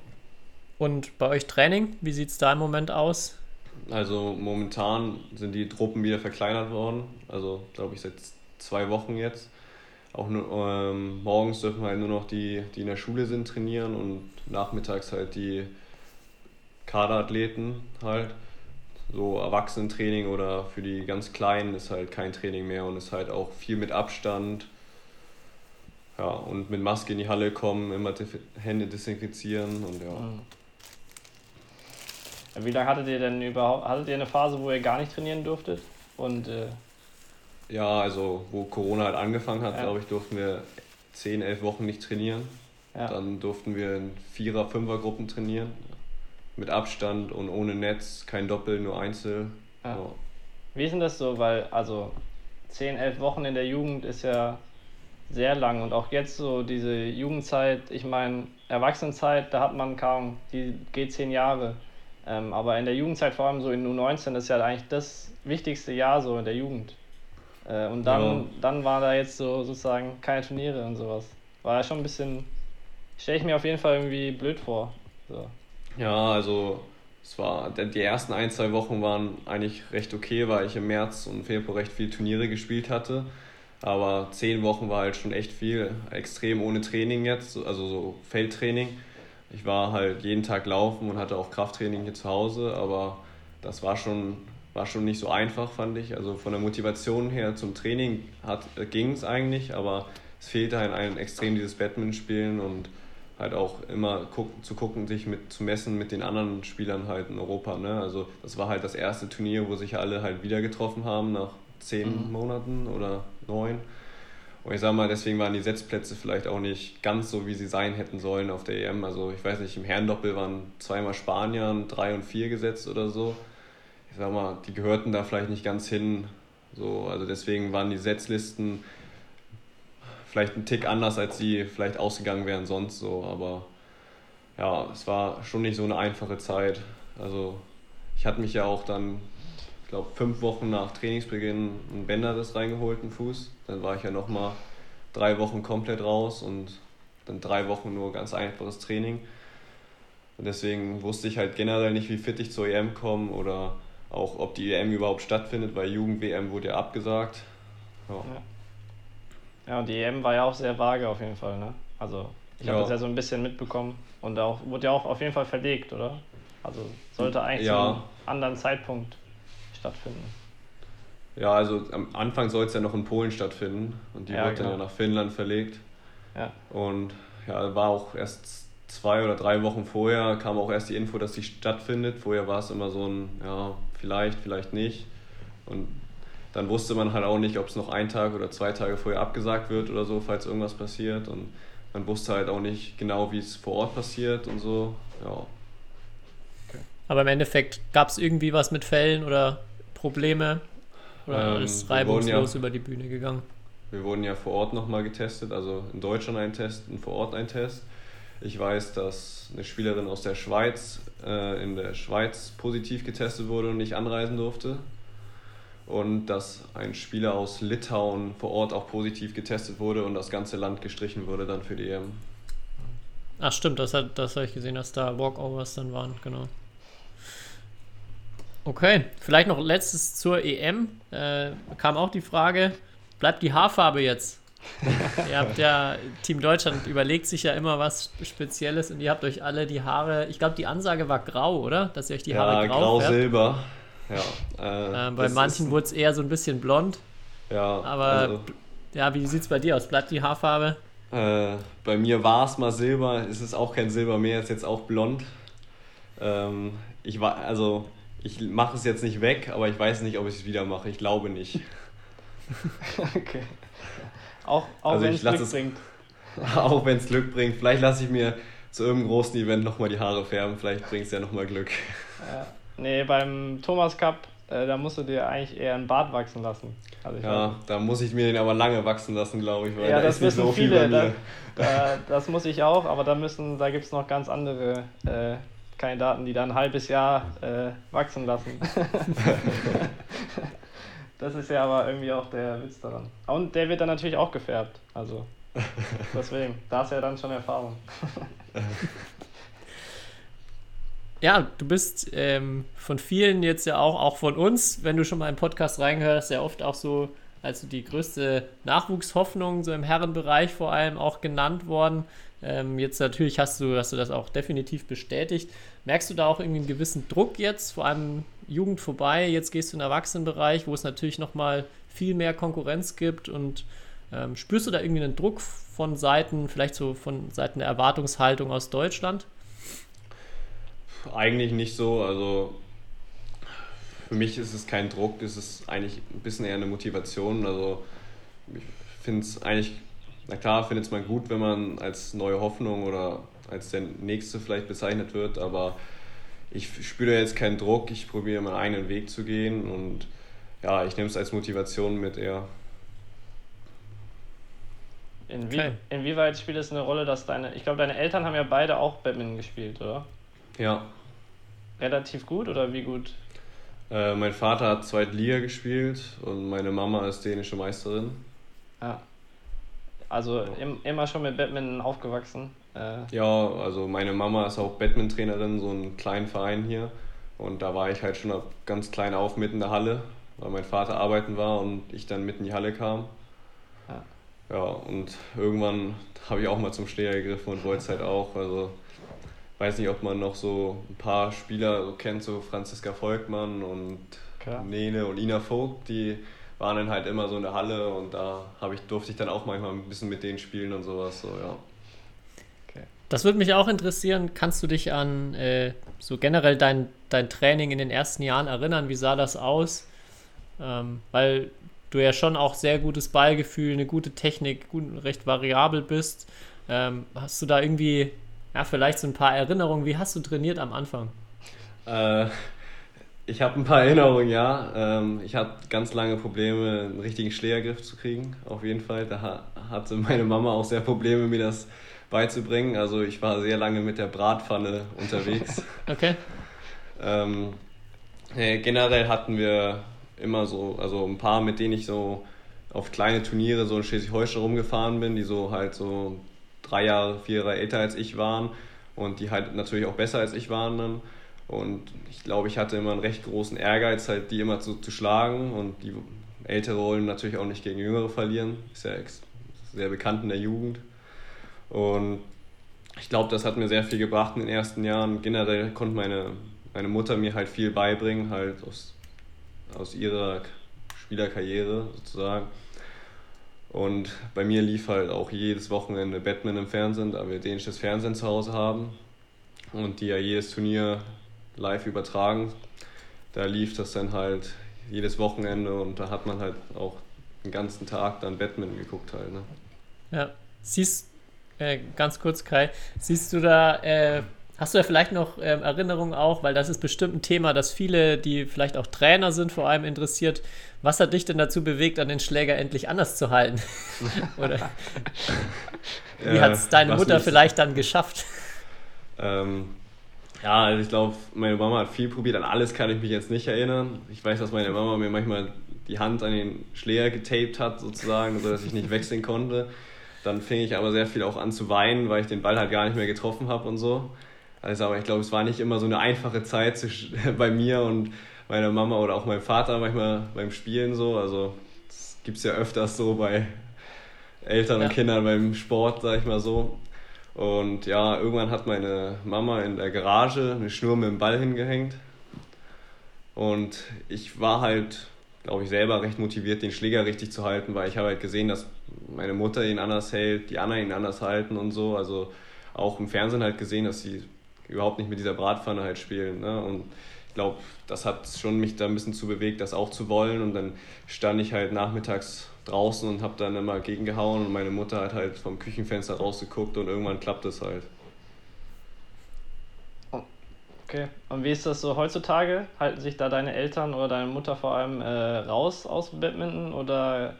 Und bei euch Training, wie sieht es da im Moment aus? Also momentan sind die Truppen wieder verkleinert worden. Also glaube ich seit zwei Wochen jetzt. Auch nur, ähm, morgens dürfen halt nur noch die, die in der Schule sind, trainieren und nachmittags halt die Kaderathleten halt. So Erwachsenentraining oder für die ganz Kleinen ist halt kein Training mehr und ist halt auch viel mit Abstand. Ja, und mit Maske in die Halle kommen, immer Hände desinfizieren und ja. Mhm. Wie lange hattet ihr denn überhaupt, hattet ihr eine Phase, wo ihr gar nicht trainieren durftet? Und äh ja, also wo Corona halt angefangen hat, Ja. glaube ich, durften wir 10, 11 Wochen nicht trainieren. ja. Dann durften wir in Vierer-, Fünfer-Gruppen trainieren. Mit Abstand und ohne Netz, kein Doppel, nur Einzel. Ja. Ja. Wie ist denn das so? Weil, also 10, 11 Wochen in der Jugend ist ja sehr lang und auch jetzt so diese Jugendzeit, ich meine, Erwachsenenzeit, da hat man kaum, die geht 10 Jahre. Ähm, aber in der Jugendzeit, vor allem so in U19, ist ja eigentlich das wichtigste Jahr so in der Jugend. Äh, und dann, Ja. dann war da jetzt so sozusagen keine Turniere und sowas. War ja schon ein bisschen, stelle ich mir auf jeden Fall irgendwie blöd vor. So. Ja, also es war, die ersten ein, zwei Wochen waren eigentlich recht okay, weil ich im März und Februar recht viele Turniere gespielt hatte. Aber zehn Wochen war halt schon echt viel, extrem ohne Training jetzt, also so Feldtraining. Ich war halt jeden Tag laufen und hatte auch Krafttraining hier zu Hause, aber das war schon, war schon nicht so einfach, fand ich. Also von der Motivation her zum Training ging es eigentlich, aber es fehlte halt einem extrem dieses Badminton-Spielen und halt auch immer guck, zu gucken, sich mit, zu messen mit den anderen Spielern halt in Europa. Ne? Also das war halt das erste Turnier, wo sich alle halt wieder getroffen haben nach zehn Mhm. Monaten oder neun. Und ich sag mal, deswegen waren die Setzplätze vielleicht auch nicht ganz so, wie sie sein hätten sollen auf der EM. Also ich weiß nicht, im Herrendoppel waren zweimal Spaniern, drei und vier gesetzt oder so. Ich sag mal, die gehörten da vielleicht nicht ganz hin. So, also deswegen waren die Setzlisten vielleicht ein Tick anders, als sie vielleicht ausgegangen wären sonst so. Aber ja, es war schon nicht so eine einfache Zeit. Also ich hatte mich ja auch dann, ich glaube, fünf Wochen nach Trainingsbeginn einen Bänderriss reingeholt, einen Fuß. Dann war ich ja nochmal drei Wochen komplett raus und dann drei Wochen nur ganz einfaches Training. Und deswegen wusste ich halt generell nicht, wie fit ich zur EM komme oder auch, ob die EM überhaupt stattfindet, weil Jugend-WM wurde ja abgesagt. Ja. Ja, und die EM war ja auch sehr vage auf jeden Fall, ne? Also, ich habe Ja. das ja so ein bisschen mitbekommen und auch wurde ja auch auf jeden Fall verlegt, oder? Also, sollte eigentlich Ja. zu einem anderen Zeitpunkt stattfinden. Ja, also am Anfang soll es ja noch in Polen stattfinden und die Ja, wird dann genau. ja nach Finnland verlegt. Ja. Und ja, war auch erst zwei oder drei Wochen vorher kam auch erst die Info, dass die stattfindet. Vorher war es immer so ein, ja, vielleicht, vielleicht nicht. Und dann wusste man halt auch nicht, ob es noch ein Tag oder zwei Tage vorher abgesagt wird oder so, falls irgendwas passiert. Und man wusste halt auch nicht genau, wie es vor Ort passiert und so. Ja. Aber im Endeffekt gab es irgendwie was mit Fällen oder Probleme? Oder Ähm, ist wurden ja- reibungslos über die Bühne gegangen? Wir wurden ja vor Ort nochmal getestet, also in Deutschland ein Test und vor Ort ein Test. Ich weiß, dass eine Spielerin aus der Schweiz äh, in der Schweiz positiv getestet wurde und nicht anreisen durfte. Und dass ein Spieler aus Litauen vor Ort auch positiv getestet wurde und das ganze Land gestrichen wurde dann für die EM. Ach stimmt, das, hat, das habe ich gesehen, dass da Walkovers dann waren, genau. Okay, vielleicht noch letztes zur EM. Äh, kam auch die Frage, bleibt die Haarfarbe jetzt? ihr habt ja, Team Deutschland überlegt sich ja immer was Spezielles und ihr habt euch alle die Haare, ich glaube die Ansage war grau, oder? Dass ihr euch die Haare ja, grau, färbt. grau-silber. Ja, äh, Äh, bei manchen wurde es eher so ein bisschen blond. ja, aber- also, Ja, wie sieht es bei dir aus? Bleibt die Haarfarbe? Äh, bei mir war es mal Silber, es ist auch kein Silber mehr, ist jetzt auch blond. Ähm, ich war, also ich mache es jetzt nicht weg, aber ich weiß nicht, ob ich es wieder mache. Ich glaube nicht. okay. Auch, auch Also wenn es Glück es- bringt. auch wenn es Glück bringt. Vielleicht lasse ich mir zu irgendeinem großen Event nochmal die Haare färben. Vielleicht bringt es ja nochmal Glück. Ja. Nee, beim Thomas Cup, äh, da musst du dir eigentlich eher einen Bart wachsen lassen. Also Ja, da muss ich mir den aber lange wachsen lassen, glaube ich. Weil Ja, da das ist nicht wissen so viel viele. bei Da, da, das muss ich auch, aber da müssen, da gibt es noch ganz andere äh, Kandidaten, die dann ein halbes Jahr äh, wachsen lassen. das ist ja aber irgendwie auch der Witz daran. Und der wird dann natürlich auch gefärbt. Also deswegen, da du ja dann schon Erfahrung. Ja, du bist ähm, von vielen jetzt ja auch, auch von uns, wenn du schon mal im Podcast reingehörst, ja oft auch so als die größte Nachwuchshoffnung, so im Herrenbereich vor allem auch genannt worden. Ähm, jetzt natürlich hast du, hast du das auch definitiv bestätigt. Merkst du da auch irgendwie einen gewissen Druck jetzt, vor allem Jugend vorbei, jetzt gehst du in den Erwachsenenbereich, wo es natürlich nochmal viel mehr Konkurrenz gibt und ähm, spürst du da irgendwie einen Druck von Seiten, vielleicht so von Seiten der Erwartungshaltung aus Deutschland? Eigentlich nicht so. Also für mich ist es kein Druck, es ist eigentlich ein bisschen eher eine Motivation. Also ich finde es eigentlich, na klar, findet es man gut, wenn man als neue Hoffnung oder als der nächste vielleicht bezeichnet wird, aber ich spüre jetzt keinen Druck, ich probiere meinen eigenen Weg zu gehen und ja, ich nehme es als Motivation mit eher. Inwie Okay. Inwieweit spielt es eine Rolle, dass deine, ich glaube, deine Eltern haben ja beide auch Badminton gespielt, oder? Ja, Relativ gut oder wie gut? äh, mein Vater hat zweite Liga gespielt und meine Mama ist dänische Meisterin. Ja. Also im, immer schon mit Badminton aufgewachsen. Äh, Ja, also meine Mama ist auch Badminton-Trainerin, so einen kleinen Verein hier. Und da war ich halt schon ganz klein auf mit in der Halle, weil mein Vater arbeiten war und ich dann mit in die Halle kam. Ja. Ja, und irgendwann habe ich auch mal zum Schläger gegriffen und wollte es halt auch. Also weiß nicht, ob man noch so ein paar Spieler so kennt, so Franziska Volkmann und Klar. Nene und Ina Vogt, die waren dann halt immer so in der Halle und da habe ich, durfte ich dann auch manchmal ein bisschen mit denen spielen und sowas. So, ja. Das würde mich auch interessieren. Kannst du dich an äh, so generell dein, dein Training in den ersten Jahren erinnern? Wie sah das aus? Ähm, weil du ja schon auch sehr gutes Ballgefühl, eine gute Technik, gut, recht variabel bist. Ähm, hast du da irgendwie, ja, vielleicht so ein paar Erinnerungen? Wie hast du trainiert am Anfang? Äh, ich habe ein paar Erinnerungen, ja. Ähm, ich hatte ganz lange Probleme, einen richtigen Schlägergriff zu kriegen, auf jeden Fall. Da ha- hatte meine Mama auch sehr Probleme, mir das beizubringen. Also ich war sehr lange mit der Bratpfanne unterwegs. Okay. ähm, äh, generell hatten wir immer so, also ein paar, mit denen ich so auf kleine Turniere so in Schleswig-Holstein rumgefahren bin, die so halt so drei Jahre, vier Jahre älter als ich waren und die halt natürlich auch besser als ich waren dann. Und ich glaube, ich hatte immer einen recht großen Ehrgeiz, halt die immer zu, zu schlagen und die Ältere wollen natürlich auch nicht gegen Jüngere verlieren. Ist ja sehr bekannt in der Jugend. Und ich glaube, das hat mir sehr viel gebracht in den ersten Jahren. Generell konnte meine, meine Mutter mir halt viel beibringen, halt aus, aus ihrer Spielerkarriere sozusagen. Und bei mir lief halt auch jedes Wochenende Batman im Fernsehen, da wir dänisches Fernsehen zu Hause haben und die ja jedes Turnier live übertragen. Da lief das dann halt jedes Wochenende und da hat man halt auch den ganzen Tag dann Batman geguckt halt. Ne? Ja. Siehst, äh, ganz kurz, Kai, siehst du da, äh, hast du da vielleicht noch ähm, Erinnerungen auch, weil das ist bestimmt ein Thema, das viele, die vielleicht auch Trainer sind, vor allem interessiert. Was hat dich denn dazu bewegt, an den Schläger endlich anders zu halten? Oder wie Äh, hat es deine was Mutter vielleicht dann geschafft? Ähm, ja, also ich glaube, meine Mama hat viel probiert. An alles kann ich mich jetzt nicht erinnern. Ich weiß, dass meine Mama mir manchmal die Hand an den Schläger getaped hat, sozusagen, sodass ich nicht wechseln konnte. Dann fing ich aber sehr viel auch an zu weinen, weil ich den Ball halt gar nicht mehr getroffen habe und so. Also, aber ich glaube, es war nicht immer so eine einfache Zeit zwischen, bei mir und meiner Mama oder auch meinem Vater manchmal beim Spielen so. Also, das gibt es ja öfters so bei Eltern Ja. und Kindern beim Sport, sag ich mal so. Und ja, irgendwann hat meine Mama in der Garage eine Schnur mit dem Ball hingehängt. Und ich war halt, glaube ich, selber recht motiviert, den Schläger richtig zu halten, weil ich habe halt gesehen, dass meine Mutter ihn anders hält, die anderen ihn anders halten und so. Also auch im Fernsehen halt gesehen, dass sie überhaupt nicht mit dieser Bratpfanne halt spielen. Ne? Und ich glaube, das hat schon mich da ein bisschen zu bewegt, das auch zu wollen. Und dann stand ich halt nachmittags draußen und habe dann immer gegengehauen und meine Mutter hat halt vom Küchenfenster rausgeguckt und irgendwann klappt es halt. Okay. Und wie ist das so heutzutage? Halten sich da deine Eltern oder deine Mutter vor allem äh, raus aus Badminton oder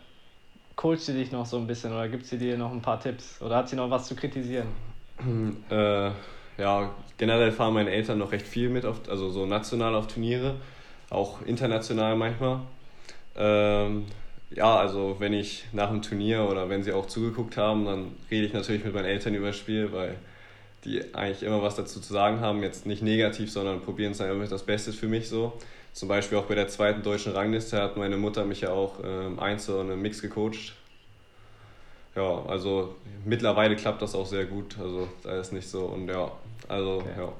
coacht sie dich noch so ein bisschen oder gibt sie dir noch ein paar Tipps oder hat sie noch was zu kritisieren? Äh, ja, generell fahren meine Eltern noch recht viel mit, auf, also so national auf Turniere, auch international manchmal. Ähm, ja, also wenn ich nach dem Turnier oder wenn sie auch zugeguckt haben, dann rede ich natürlich mit meinen Eltern über das Spiel, weil die eigentlich immer was dazu zu sagen haben. Jetzt nicht negativ, sondern probieren es dann immer das Beste für mich so. Zum Beispiel auch bei der zweiten deutschen Rangliste hat meine Mutter mich ja auch ähm, Einzel und im Mix gecoacht. Ja, also mittlerweile klappt das auch sehr gut. Also da ist nicht so und ja, also Okay. ja.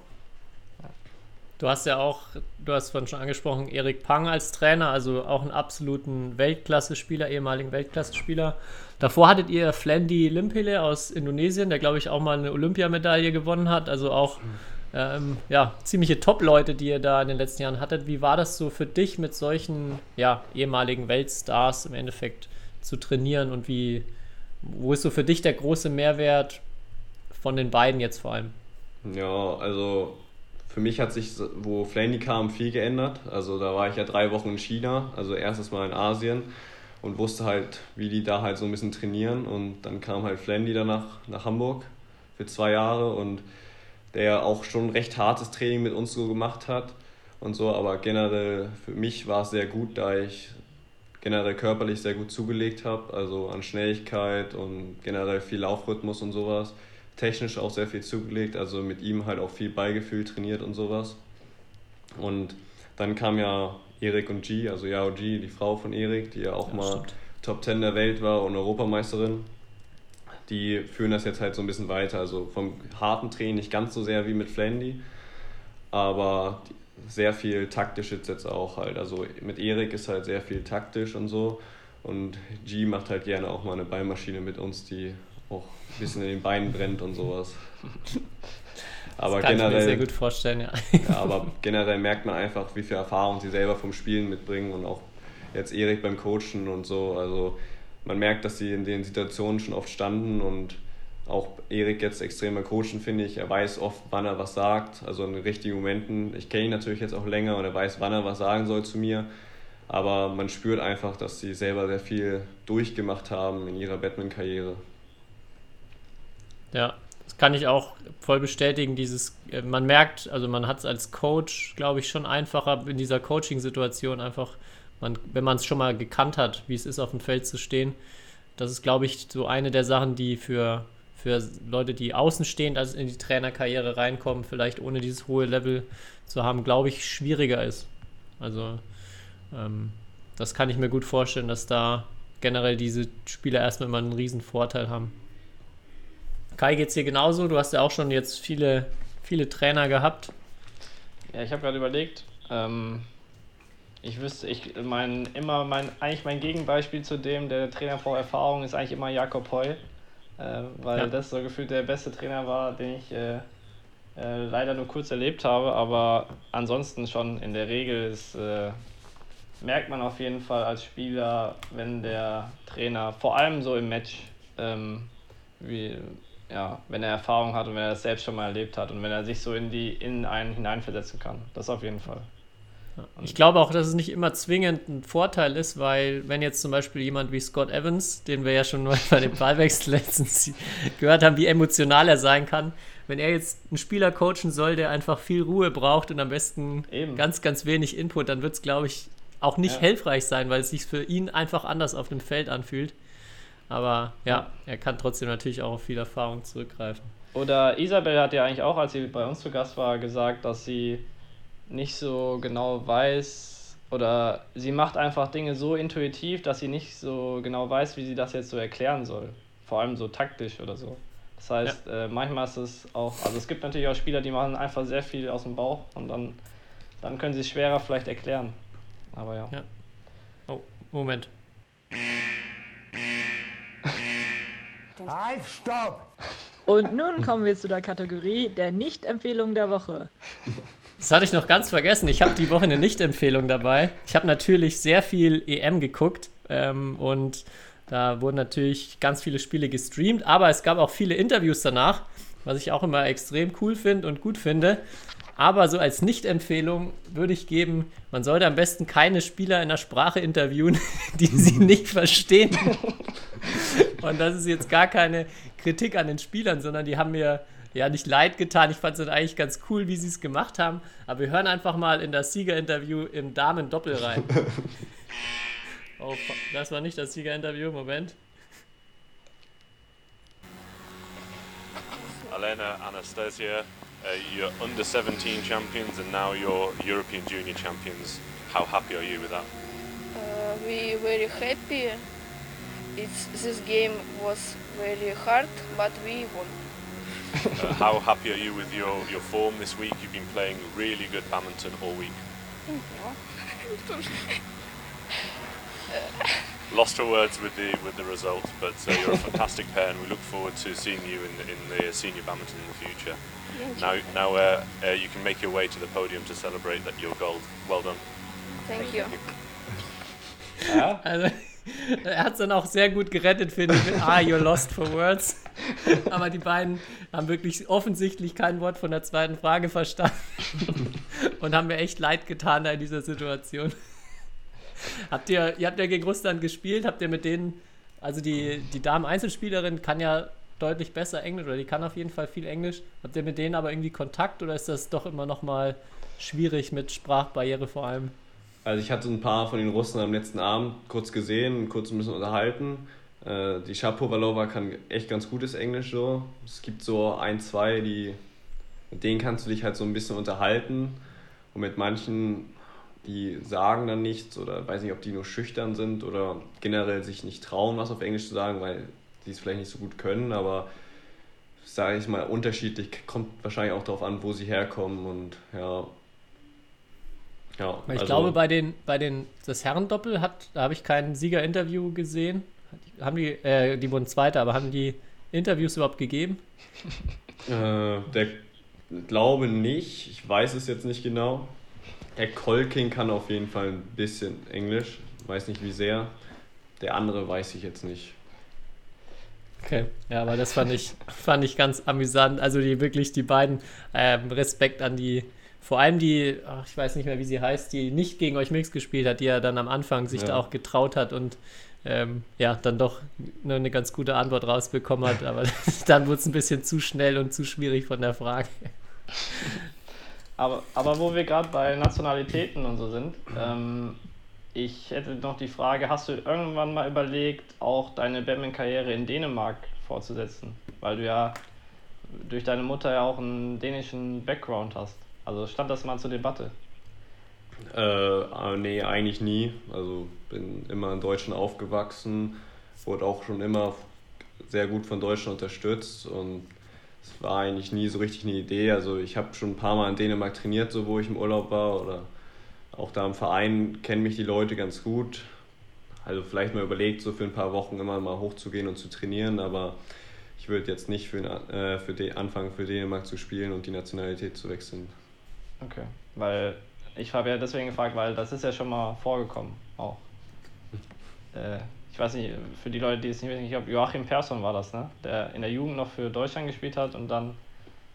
Du hast ja auch, du hast vorhin schon angesprochen, Erik Pang als Trainer, also auch einen absoluten Weltklasse-Spieler, ehemaligen Weltklasse-Spieler. Davor hattet ihr Flendi Limpele aus Indonesien, der glaube ich auch mal eine Olympiamedaille gewonnen hat. Also auch ähm, ja, ziemliche Top-Leute, die ihr da in den letzten Jahren hattet. Wie war das so für dich, mit solchen ja, ehemaligen Weltstars im Endeffekt zu trainieren und wie, wo ist so für dich der große Mehrwert von den beiden jetzt vor allem? Ja, also für mich hat sich, wo Flaney kam, viel geändert. Also da war ich ja drei Wochen in China, also erstes Mal in Asien und wusste halt, wie die da halt so ein bisschen trainieren. Und dann kam halt Flaney danach nach Hamburg für zwei Jahre und der auch schon recht hartes Training mit uns so gemacht hat und so. Aber generell für mich war es sehr gut, da ich generell körperlich sehr gut zugelegt habe, also an Schnelligkeit und generell viel Laufrhythmus und sowas technisch auch sehr viel zugelegt, also mit ihm halt auch viel Beigefühl trainiert und sowas. Und dann kam ja Erik und G, also Yao G, die Frau von Erik, die ja auch Ja, mal stimmt. Top 10 der Welt war und Europameisterin. Die führen das jetzt halt so ein bisschen weiter. Also vom harten Training nicht ganz so sehr wie mit Flandy, aber sehr viel taktisch jetzt, jetzt auch halt. Also mit Erik ist halt sehr viel taktisch und so. Und G macht halt gerne auch mal eine Beinmaschine mit uns, die auch ein bisschen in den Beinen brennt und sowas. Aber das kann ich mir sehr generell, gut vorstellen, ja. ja, aber generell merkt man einfach, wie viel Erfahrung sie selber vom Spielen mitbringen und auch jetzt Erik beim Coachen und so. Also man merkt, dass sie in den Situationen schon oft standen und auch Erik jetzt extrem beim Coachen, finde ich. Er weiß oft, wann er was sagt, also in den richtigen Momenten. Ich kenne ihn natürlich jetzt auch länger und er weiß, wann er was sagen soll zu mir. Aber man spürt einfach, dass sie selber sehr viel durchgemacht haben in ihrer Batman-Karriere. Ja, das kann ich auch voll bestätigen. Dieses, äh, man merkt, also man hat es als Coach, glaube ich, schon einfacher in dieser Coaching-Situation einfach, man, wenn man es schon mal gekannt hat, wie es ist, auf dem Feld zu stehen. Das ist, glaube ich, so eine der Sachen, die für, für Leute, die außenstehend also in die Trainerkarriere reinkommen, vielleicht ohne dieses hohe Level zu haben, glaube ich, schwieriger ist. Also ähm, das kann ich mir gut vorstellen, dass da generell diese Spieler erstmal immer einen riesen Vorteil haben. Kai, geht's dir genauso? Du hast ja auch schon jetzt viele, viele Trainer gehabt. Ja, ich habe gerade überlegt, ähm, ich wüsste, ich mein, immer mein, eigentlich mein Gegenbeispiel zu dem, der Trainer vor Erfahrung, ist eigentlich immer Jakob Heu, äh, weil Ja. das so gefühlt der beste Trainer war, den ich äh, äh, leider nur kurz erlebt habe, aber ansonsten schon in der Regel ist, äh, merkt man auf jeden Fall als Spieler, wenn der Trainer, vor allem so im Match, ähm, wie, ja, wenn er Erfahrung hat und wenn er das selbst schon mal erlebt hat und wenn er sich so in die in einen hineinversetzen kann. Das auf jeden Fall. Ich glaube auch, dass es nicht immer zwingend ein Vorteil ist, weil wenn jetzt zum Beispiel jemand wie Scott Evans, den wir ja schon mal bei dem Ballwechsel letztens gehört haben, wie emotional er sein kann, wenn er jetzt einen Spieler coachen soll, der einfach viel Ruhe braucht und am besten Eben. ganz, ganz wenig Input, dann wird es, glaube ich, auch nicht Ja. hilfreich sein, weil es sich für ihn einfach anders auf dem Feld anfühlt. Aber ja, Ja. er kann trotzdem natürlich auch auf viel Erfahrung zurückgreifen. Oder Isabel hat ja eigentlich auch, als sie bei uns zu Gast war, gesagt, dass sie nicht so genau weiß oder sie macht einfach Dinge so intuitiv, dass sie nicht so genau weiß, wie sie das jetzt so erklären soll. Vor allem so taktisch oder so. Das heißt, äh, manchmal ist es auch, also es gibt natürlich auch Spieler, die machen einfach sehr viel aus dem Bauch und dann, dann können sie es schwerer vielleicht erklären. Aber ja. Ja. Oh, Moment. Halt, stopp! Und nun kommen wir zu der Kategorie der Nicht-Empfehlung der Woche. Das hatte ich noch ganz vergessen. Ich habe die Woche eine Nicht-Empfehlung dabei. Ich habe natürlich sehr viel EM geguckt ähm, und da wurden natürlich ganz viele Spiele gestreamt, aber es gab auch viele Interviews danach, was ich auch immer extrem cool finde und gut finde. Aber so als Nicht-Empfehlung würde ich geben, man sollte am besten keine Spieler in der Sprache interviewen, die sie nicht verstehen. Und das ist jetzt gar keine Kritik an den Spielern, sondern die haben mir ja nicht leid getan. Ich fand es eigentlich ganz cool, wie sie es gemacht haben. Aber wir hören einfach mal in das Siegerinterview im Damen-Doppel rein. Oh, das war nicht das Siegerinterview. Moment. Elena Anastasia, uh, you're under 17 champions and now you're European Junior champions. How happy are you with that? Uh, we very happy. It's this game was very hard, but we won. Uh, how happy are you with your, your form this week? You've been playing really good badminton all week. Lost for words with the with the result, but uh, you're a fantastic pair, and we look forward to seeing you in the, in the senior badminton in the future. Now, now uh, uh, you can make your way to the podium to celebrate that your gold. Well done. Thank you. Ja, Also, er hat es dann auch sehr gut gerettet, finde ich, mit Ah, you're lost for words. Aber die beiden haben wirklich offensichtlich kein Wort von der zweiten Frage verstanden und haben mir echt leid getan da in dieser Situation. Habt ihr, ihr habt ja gegen Russland gespielt, habt ihr mit denen, also die, die Damen-Einzelspielerin kann ja deutlich besser Englisch oder die kann auf jeden Fall viel Englisch. Habt ihr mit denen aber irgendwie Kontakt oder ist das doch immer noch mal schwierig mit Sprachbarriere vor allem? Also ich hatte ein paar von den Russen am letzten Abend kurz gesehen, kurz ein bisschen unterhalten. Äh, Die Shapovalova kann echt ganz gutes Englisch so. Es gibt so ein, zwei, die mit denen kannst du dich halt so ein bisschen unterhalten. Und mit manchen, die sagen dann nichts oder weiß nicht, ob die nur schüchtern sind oder generell sich nicht trauen, was auf Englisch zu sagen, weil die es vielleicht nicht so gut können, aber sage ich mal unterschiedlich, kommt wahrscheinlich auch darauf an, wo sie herkommen und ja. Ja, Weil ich also- glaube, bei den, bei den, das Herrendoppel hat, da habe ich kein Siegerinterview gesehen. Haben die, äh, die wurden Zweiter, aber haben die Interviews überhaupt gegeben? Äh, der glaube nicht, ich weiß es jetzt nicht genau. Der Kolking kann auf jeden Fall ein bisschen Englisch, weiß nicht wie sehr. Der andere weiß ich jetzt nicht. Okay. Ja, aber das fand ich, fand ich ganz amüsant. Also die wirklich, die beiden, ähm, Respekt an die, vor allem die, ach, ich weiß nicht mehr, wie sie heißt, die nicht gegen euch Mix gespielt hat, die ja dann am Anfang sich Ja. da auch getraut hat und ähm, ja, dann doch eine, eine ganz gute Antwort rausbekommen hat. Aber dann wurde es ein bisschen zu schnell und zu schwierig von der Frage. aber, aber wo wir gerade bei Nationalitäten und so sind, ähm, ich hätte noch die Frage, hast du irgendwann mal überlegt, auch deine Badminton-Karriere in Dänemark fortzusetzen? Weil du ja durch deine Mutter ja auch einen dänischen Background hast. Also stand das mal zur Debatte? Äh, ah, nee, eigentlich nie. Also bin immer in Deutschland aufgewachsen, wurde auch schon immer sehr gut von Deutschland unterstützt und es war eigentlich nie so richtig eine Idee. Also ich habe schon ein paar Mal in Dänemark trainiert, so wo ich im Urlaub war oder auch da im Verein kennen mich die Leute ganz gut. Also vielleicht mal überlegt, so für ein paar Wochen immer mal hochzugehen und zu trainieren, aber ich würde jetzt nicht für, äh, für den anfangen, für Dänemark zu spielen und die Nationalität zu wechseln. Okay. Weil ich habe ja deswegen gefragt, weil das ist ja schon mal vorgekommen auch. Äh, ich weiß nicht, für die Leute, die es nicht wissen, ich glaube, Joachim Persson war das, ne? Der in der Jugend noch für Deutschland gespielt hat und dann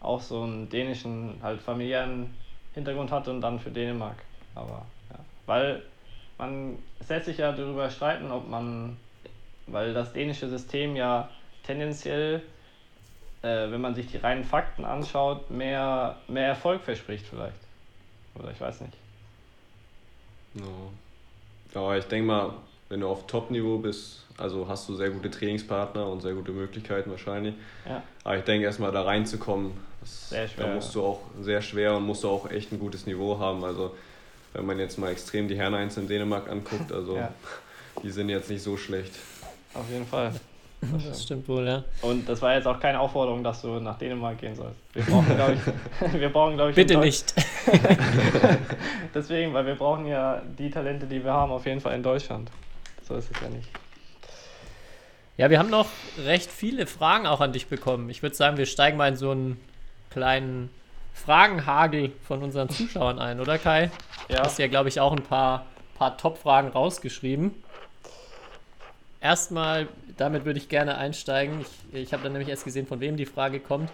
auch so einen dänischen, halt familiären Hintergrund hatte und dann für Dänemark. Aber ja. Weil man es lässt sich ja darüber streiten, ob man, weil das dänische System ja tendenziell, äh, wenn man sich die reinen Fakten anschaut, mehr, mehr Erfolg verspricht vielleicht. Oder ich weiß nicht. Ja. Aber ich denke mal, wenn du auf Top-Niveau bist, also hast du sehr gute Trainingspartner und sehr gute Möglichkeiten wahrscheinlich. Ja. Aber ich denke, erstmal da reinzukommen, das, Sehr schwer, da musst du auch sehr schwer und musst du auch echt ein gutes Niveau haben. Also wenn man jetzt mal extrem die Herren in Dänemark anguckt, also Ja. die sind jetzt nicht so schlecht. Auf jeden Fall. Das stimmt wohl, ja. Und das war jetzt auch keine Aufforderung, dass du nach Dänemark gehen sollst. Wir brauchen, glaube ich, wir brauchen, glaube ich, Bitte nicht. Deswegen, weil wir brauchen ja die Talente, die wir haben, auf jeden Fall in Deutschland. So ist es ja nicht. Ja, wir haben noch recht viele Fragen auch an dich bekommen. Ich würde sagen, wir steigen mal in so einen kleinen Fragenhagel von unseren Zuschauern ein, oder Kai? Ja, hast ja, glaube ich, auch ein paar, paar Top-Fragen rausgeschrieben. Erstmal, damit würde ich gerne einsteigen. Ich, ich habe dann nämlich erst gesehen, von wem die Frage kommt.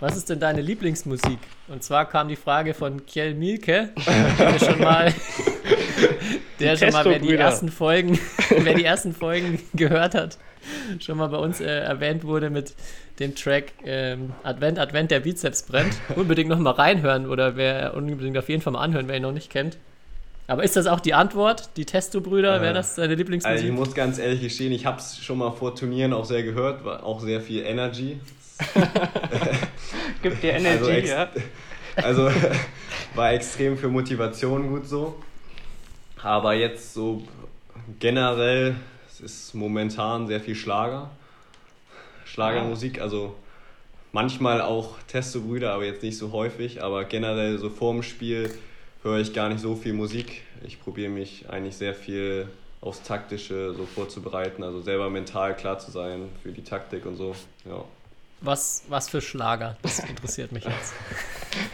Was ist denn deine Lieblingsmusik? Und zwar kam die Frage von Kjell Mielke, der schon mal, der schon mal, wer die ersten Folgen, wer die ersten Folgen gehört hat, schon mal bei uns äh, erwähnt wurde mit dem Track ähm, Advent, Advent, der Bizeps brennt. Unbedingt noch mal reinhören oder wer unbedingt auf jeden Fall mal anhören, wer ihn noch nicht kennt. Aber ist das auch die Antwort, die Testo-Brüder? Äh, Wäre das deine Also ich Lieblingsmusik? muss ganz ehrlich gestehen, ich habe es schon mal vor Turnieren auch sehr gehört, war auch sehr viel Energy. Gibt dir Also, Energy, ex ja? also war extrem für Motivation gut so. Aber jetzt so generell, es ist momentan sehr viel Schlager. Schlagermusik, also manchmal auch Testo-Brüder, aber jetzt nicht so häufig. Aber generell so vorm Spiel höre ich gar nicht so viel Musik. Ich probiere mich eigentlich sehr viel aufs Taktische so vorzubereiten, also selber mental klar zu sein für die Taktik und so. Ja. Was, was für Schlager? Das interessiert mich jetzt.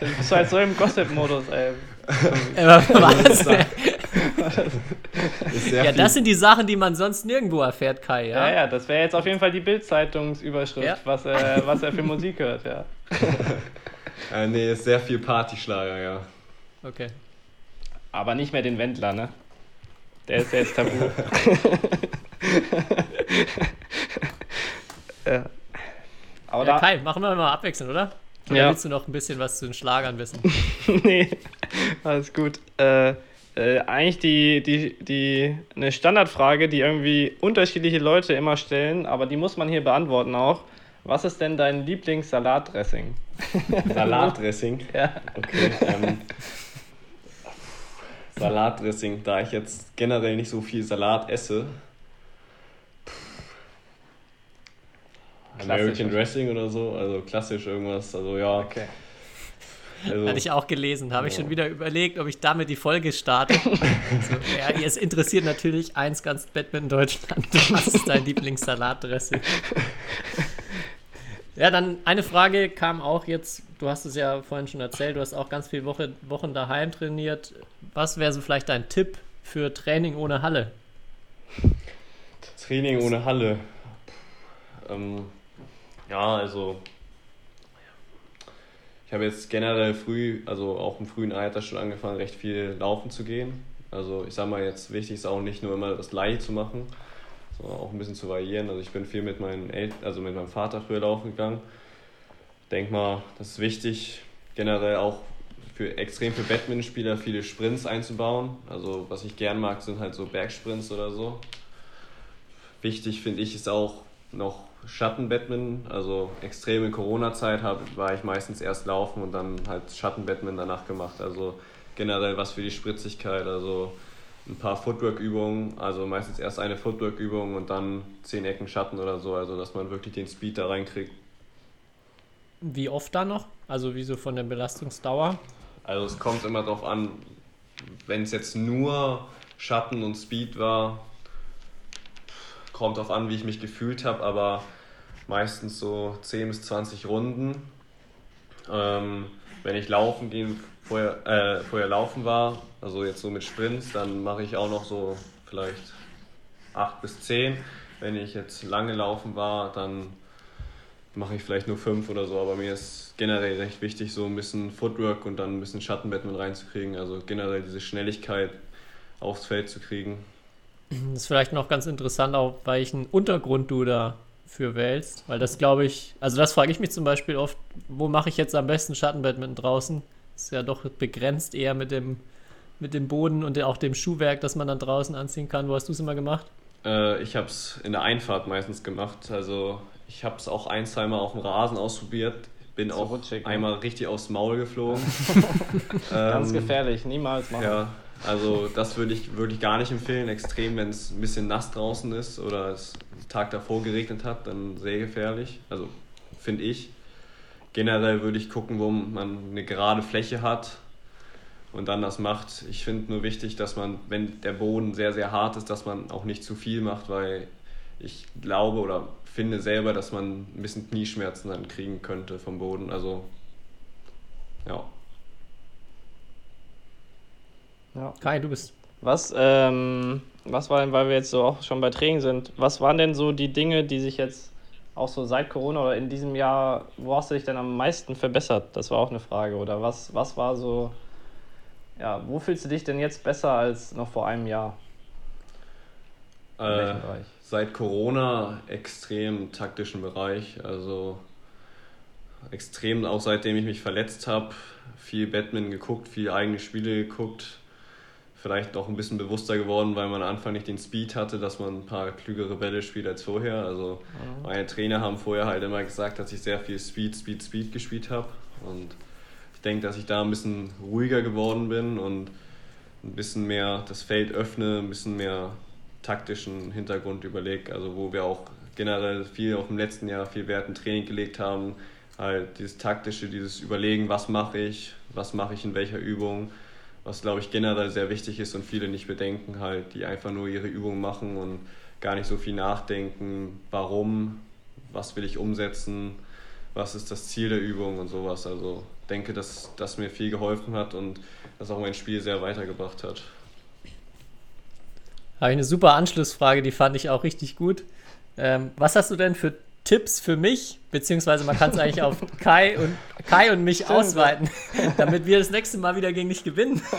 Du bist halt so im Gossip-Modus, ey. Äh, was? Ja, das sind die Sachen, die man sonst nirgendwo erfährt, Kai, Ja, ja? ja, das wäre jetzt auf jeden Fall die Bild-Zeitungsüberschrift, Ja. was, er, was er für Musik hört, ja. Äh, nee, ist sehr viel Partyschlager, ja. Okay. Aber nicht mehr den Wendler, ne? Der ist jetzt tabu. ja. Aber Ja, da, Kai, machen wir mal abwechselnd, oder? Oder Ja. willst du noch ein bisschen was zu den Schlagern wissen? nee, alles gut. Äh, äh, eigentlich die, die, die, eine Standardfrage, die irgendwie unterschiedliche Leute immer stellen, aber die muss man hier beantworten auch. Was ist denn dein Lieblingssalatdressing? Salatdressing. Ja. Okay. Ähm, Salatdressing, da ich jetzt generell nicht so viel Salat esse. American Dressing oder so, also klassisch irgendwas, also ja. Okay. Also, Hatte ich auch gelesen. Habe ich Ja. schon wieder überlegt, ob ich damit die Folge starte. so, ja, es interessiert natürlich eins ganz Badminton Deutschland. Was ist dein Lieblingssalatdressing? Ja, dann eine Frage kam auch jetzt, du hast es ja vorhin schon erzählt, du hast auch ganz viele Woche, Wochen daheim trainiert. Was wäre so vielleicht dein Tipp für Training ohne Halle? Training ohne Halle. Ähm, ja, also ich habe jetzt generell früh, also auch im frühen Alter schon angefangen, recht viel laufen zu gehen. Also ich sag mal jetzt, wichtig ist auch nicht nur immer das Gleiche zu machen, sondern auch ein bisschen zu variieren. Also ich bin viel mit meinen Eltern, also mit meinem Vater früher laufen gegangen. Denk mal, das ist wichtig, generell auch für extrem für Badmintonspieler viele Sprints einzubauen. Also was ich gern mag, sind halt so Bergsprints oder so. Wichtig finde ich ist auch noch Schattenbadminton. Also extrem in Corona-Zeit war ich meistens erst laufen und dann halt Schattenbadminton danach gemacht. Also generell was für die Spritzigkeit. Also ein paar Footwork-Übungen, also meistens erst eine Footwork-Übung und dann zehn Ecken Schatten oder so. Also dass man wirklich den Speed da reinkriegt. Wie oft da noch? Also wie so von der Belastungsdauer? Also es kommt immer darauf an, wenn es jetzt nur Schatten und Speed war, kommt darauf an, wie ich mich gefühlt habe, aber meistens so 10 bis 20 Runden. Ähm, wenn ich laufen gehen, vorher, äh, vorher laufen war, also jetzt so mit Sprints, dann mache ich auch noch so vielleicht 8 bis 10. Wenn ich jetzt lange laufen war, dann mache ich vielleicht nur 5 oder so, aber mir ist generell recht wichtig, so ein bisschen Footwork und dann ein bisschen Schattenbadminton reinzukriegen, also generell diese Schnelligkeit aufs Feld zu kriegen. Das ist vielleicht noch ganz interessant, auch welchen Untergrund du da für wählst. Weil das glaube ich, also das frage ich mich zum Beispiel oft, wo mache ich jetzt am besten Schattenbadminton draußen? Ist ja doch begrenzt eher mit dem, mit dem Boden und auch dem Schuhwerk, das man dann draußen anziehen kann. Wo hast du es immer gemacht? Äh, ich habe es in der Einfahrt meistens gemacht, also ich habe es auch ein, zweimal auf dem Rasen ausprobiert, bin So auch rutschig, ne? einmal richtig aufs Maul geflogen. Ganz Ähm, gefährlich, niemals machen. Ja, also das würde ich wirklich gar nicht empfehlen. Extrem, wenn es ein bisschen nass draußen ist oder es den Tag davor geregnet hat, dann sehr gefährlich. Also finde ich. Generell würde ich gucken, wo man eine gerade Fläche hat und dann das macht. Ich finde nur wichtig, dass man, wenn der Boden sehr, sehr hart ist, dass man auch nicht zu viel macht, weil ich glaube oder finde selber, dass man ein bisschen Knieschmerzen dann kriegen könnte vom Boden. Also ja. Ja. Kai, du bist. Was, ähm, was war denn, weil wir jetzt so auch schon bei Training sind, was waren denn so die Dinge, die sich jetzt auch so seit Corona oder in diesem Jahr, wo hast du dich denn am meisten verbessert? Das war auch eine Frage. Oder was, was war so, ja, wo fühlst du dich denn jetzt besser als noch vor einem Jahr? Äh, seit Corona extrem taktischen Bereich. Also extrem auch seitdem ich mich verletzt habe. Viel Batman geguckt, viel eigene Spiele geguckt. Vielleicht auch ein bisschen bewusster geworden, weil man am Anfang nicht den Speed hatte, dass man ein paar klügere Bälle spielt als vorher. Also mhm. meine Trainer haben vorher halt immer gesagt, dass ich sehr viel Speed, Speed, Speed gespielt habe. Und ich denke, dass ich da ein bisschen ruhiger geworden bin und ein bisschen mehr das Feld öffne, ein bisschen mehr taktischen Hintergrund überlege. Also wo wir auch generell viel auch im letzten Jahr viel Wert im Training gelegt haben, halt dieses taktische, dieses Überlegen, was mache ich, was mache ich in welcher Übung, was glaube ich generell sehr wichtig ist und viele nicht bedenken halt, die einfach nur ihre Übung machen und gar nicht so viel nachdenken, warum, was will ich umsetzen, was ist das Ziel der Übung und sowas. Also denke, dass das mir viel geholfen hat und das auch mein Spiel sehr weitergebracht hat. Habe ich eine super Anschlussfrage, die fand ich auch richtig gut. Ähm, was hast du denn für Tipps für mich, beziehungsweise man kann es eigentlich auf Kai und, Kai und mich Stimmt. ausweiten, damit wir das nächste Mal wieder gegen dich gewinnen.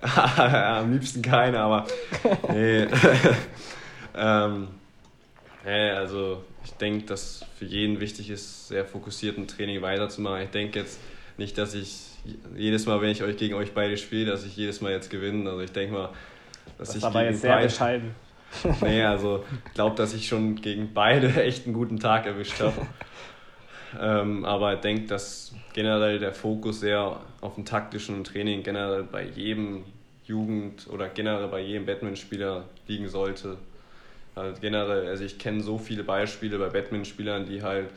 Am liebsten keine, aber nee. ähm, nee, also ich denke, dass für jeden wichtig ist, sehr fokussiert ein Training weiterzumachen. Ich denke jetzt nicht, dass ich jedes Mal, wenn ich euch gegen euch beide spiele, dass ich jedes Mal jetzt gewinne. Also ich denke mal, dass das ich aber jetzt sehr bescheiden. nee, also ich glaube, dass ich schon gegen beide echt einen guten Tag erwischt habe. ähm, aber ich denke, dass generell der Fokus sehr auf dem taktischen Training generell bei jedem Jugend oder generell bei jedem Batman-Spieler liegen sollte. Also generell, also ich kenne so viele Beispiele bei Batman-Spielern, die halt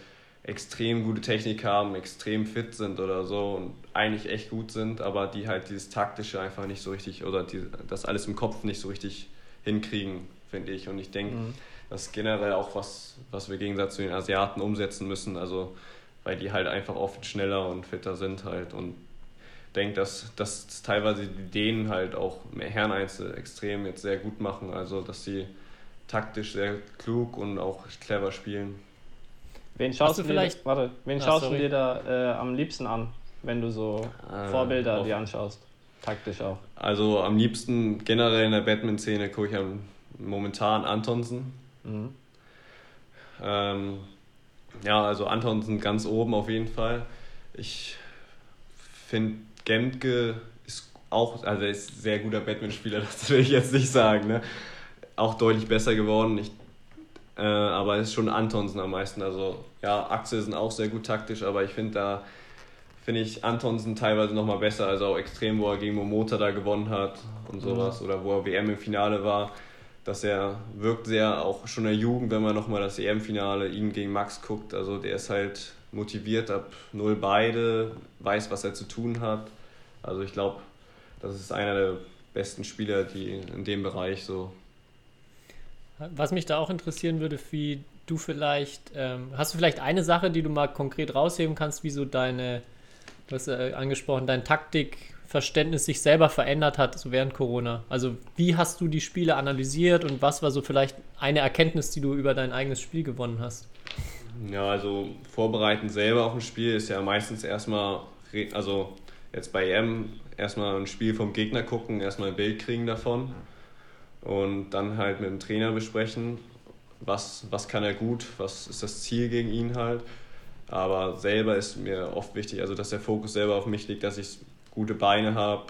extrem gute Technik haben, extrem fit sind oder so und eigentlich echt gut sind, aber die halt dieses taktische einfach nicht so richtig oder die, das alles im Kopf nicht so richtig hinkriegen finde ich. Und ich denke, mhm. das ist generell auch was, was wir im Gegensatz zu den Asiaten umsetzen müssen. Also, weil die halt einfach oft schneller und fitter sind halt. Und denke, dass, dass teilweise die Dänen halt auch Herreneinzel extrem jetzt sehr gut machen. Also, dass sie taktisch sehr klug und auch clever spielen. Wen schaust du, vielleicht? Dir, warte, wen ah, schaust sorry. du dir da äh, am liebsten an, wenn du so äh, Vorbilder dir anschaust? Taktisch auch. Also am liebsten generell in der Batman-Szene gucke ich am momentan Antonsen. Mhm. Ähm, ja, also Antonsen ganz oben auf jeden Fall. Ich finde Gemke ist auch, also er ist ein sehr guter Batman-Spieler, das will ich jetzt nicht sagen. Ne? Auch deutlich besser geworden. Ich, äh, aber es ist schon Antonsen am meisten. Also ja, Axel sind auch sehr gut taktisch, aber ich finde da finde ich Antonsen teilweise noch mal besser, also auch extrem, wo er gegen Momota da gewonnen hat und sowas mhm. oder wo er WM im Finale war dass er wirkt sehr, auch schon in der Jugend, wenn man nochmal das EM-Finale ihn gegen Max guckt, also der ist halt motiviert ab null beide, weiß, was er zu tun hat. Also ich glaube, das ist einer der besten Spieler, die in dem Bereich so. Was mich da auch interessieren würde, wie du vielleicht, ähm, hast du vielleicht eine Sache, die du mal konkret rausheben kannst, wie so deine, du hast ja angesprochen, dein Taktik, Verständnis sich selber verändert hat, so während Corona? Also wie hast du die Spiele analysiert und was war so vielleicht eine Erkenntnis, die du über dein eigenes Spiel gewonnen hast? Ja, also vorbereiten selber auf ein Spiel ist ja meistens erstmal, also jetzt bei EM erstmal ein Spiel vom Gegner gucken, erstmal ein Bild kriegen davon und dann halt mit dem Trainer besprechen, was, was kann er gut, was ist das Ziel gegen ihn halt. Aber selber ist mir oft wichtig, also dass der Fokus selber auf mich liegt, dass ich gute Beine habe,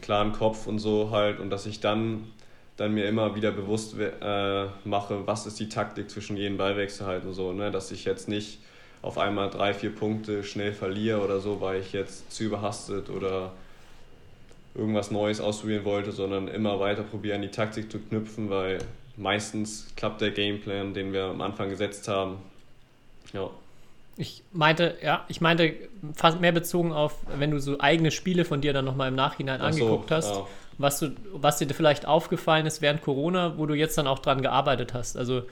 klaren Kopf und so halt und dass ich dann, dann mir immer wieder bewusst äh, mache, was ist die Taktik zwischen jedem Ballwechsel halt und so, ne? dass ich jetzt nicht auf einmal drei, vier Punkte schnell verliere oder so, weil ich jetzt zu überhastet oder irgendwas Neues ausprobieren wollte, sondern immer weiter probieren, die Taktik zu knüpfen, weil meistens klappt der Gameplan, den wir am Anfang gesetzt haben. Ja. Ich meinte, ja, ich meinte fast mehr bezogen auf, wenn du so eigene Spiele von dir dann nochmal im Nachhinein Ach angeguckt so, hast, ja. was, du, was dir vielleicht aufgefallen ist während Corona, wo du jetzt dann auch dran gearbeitet hast. Also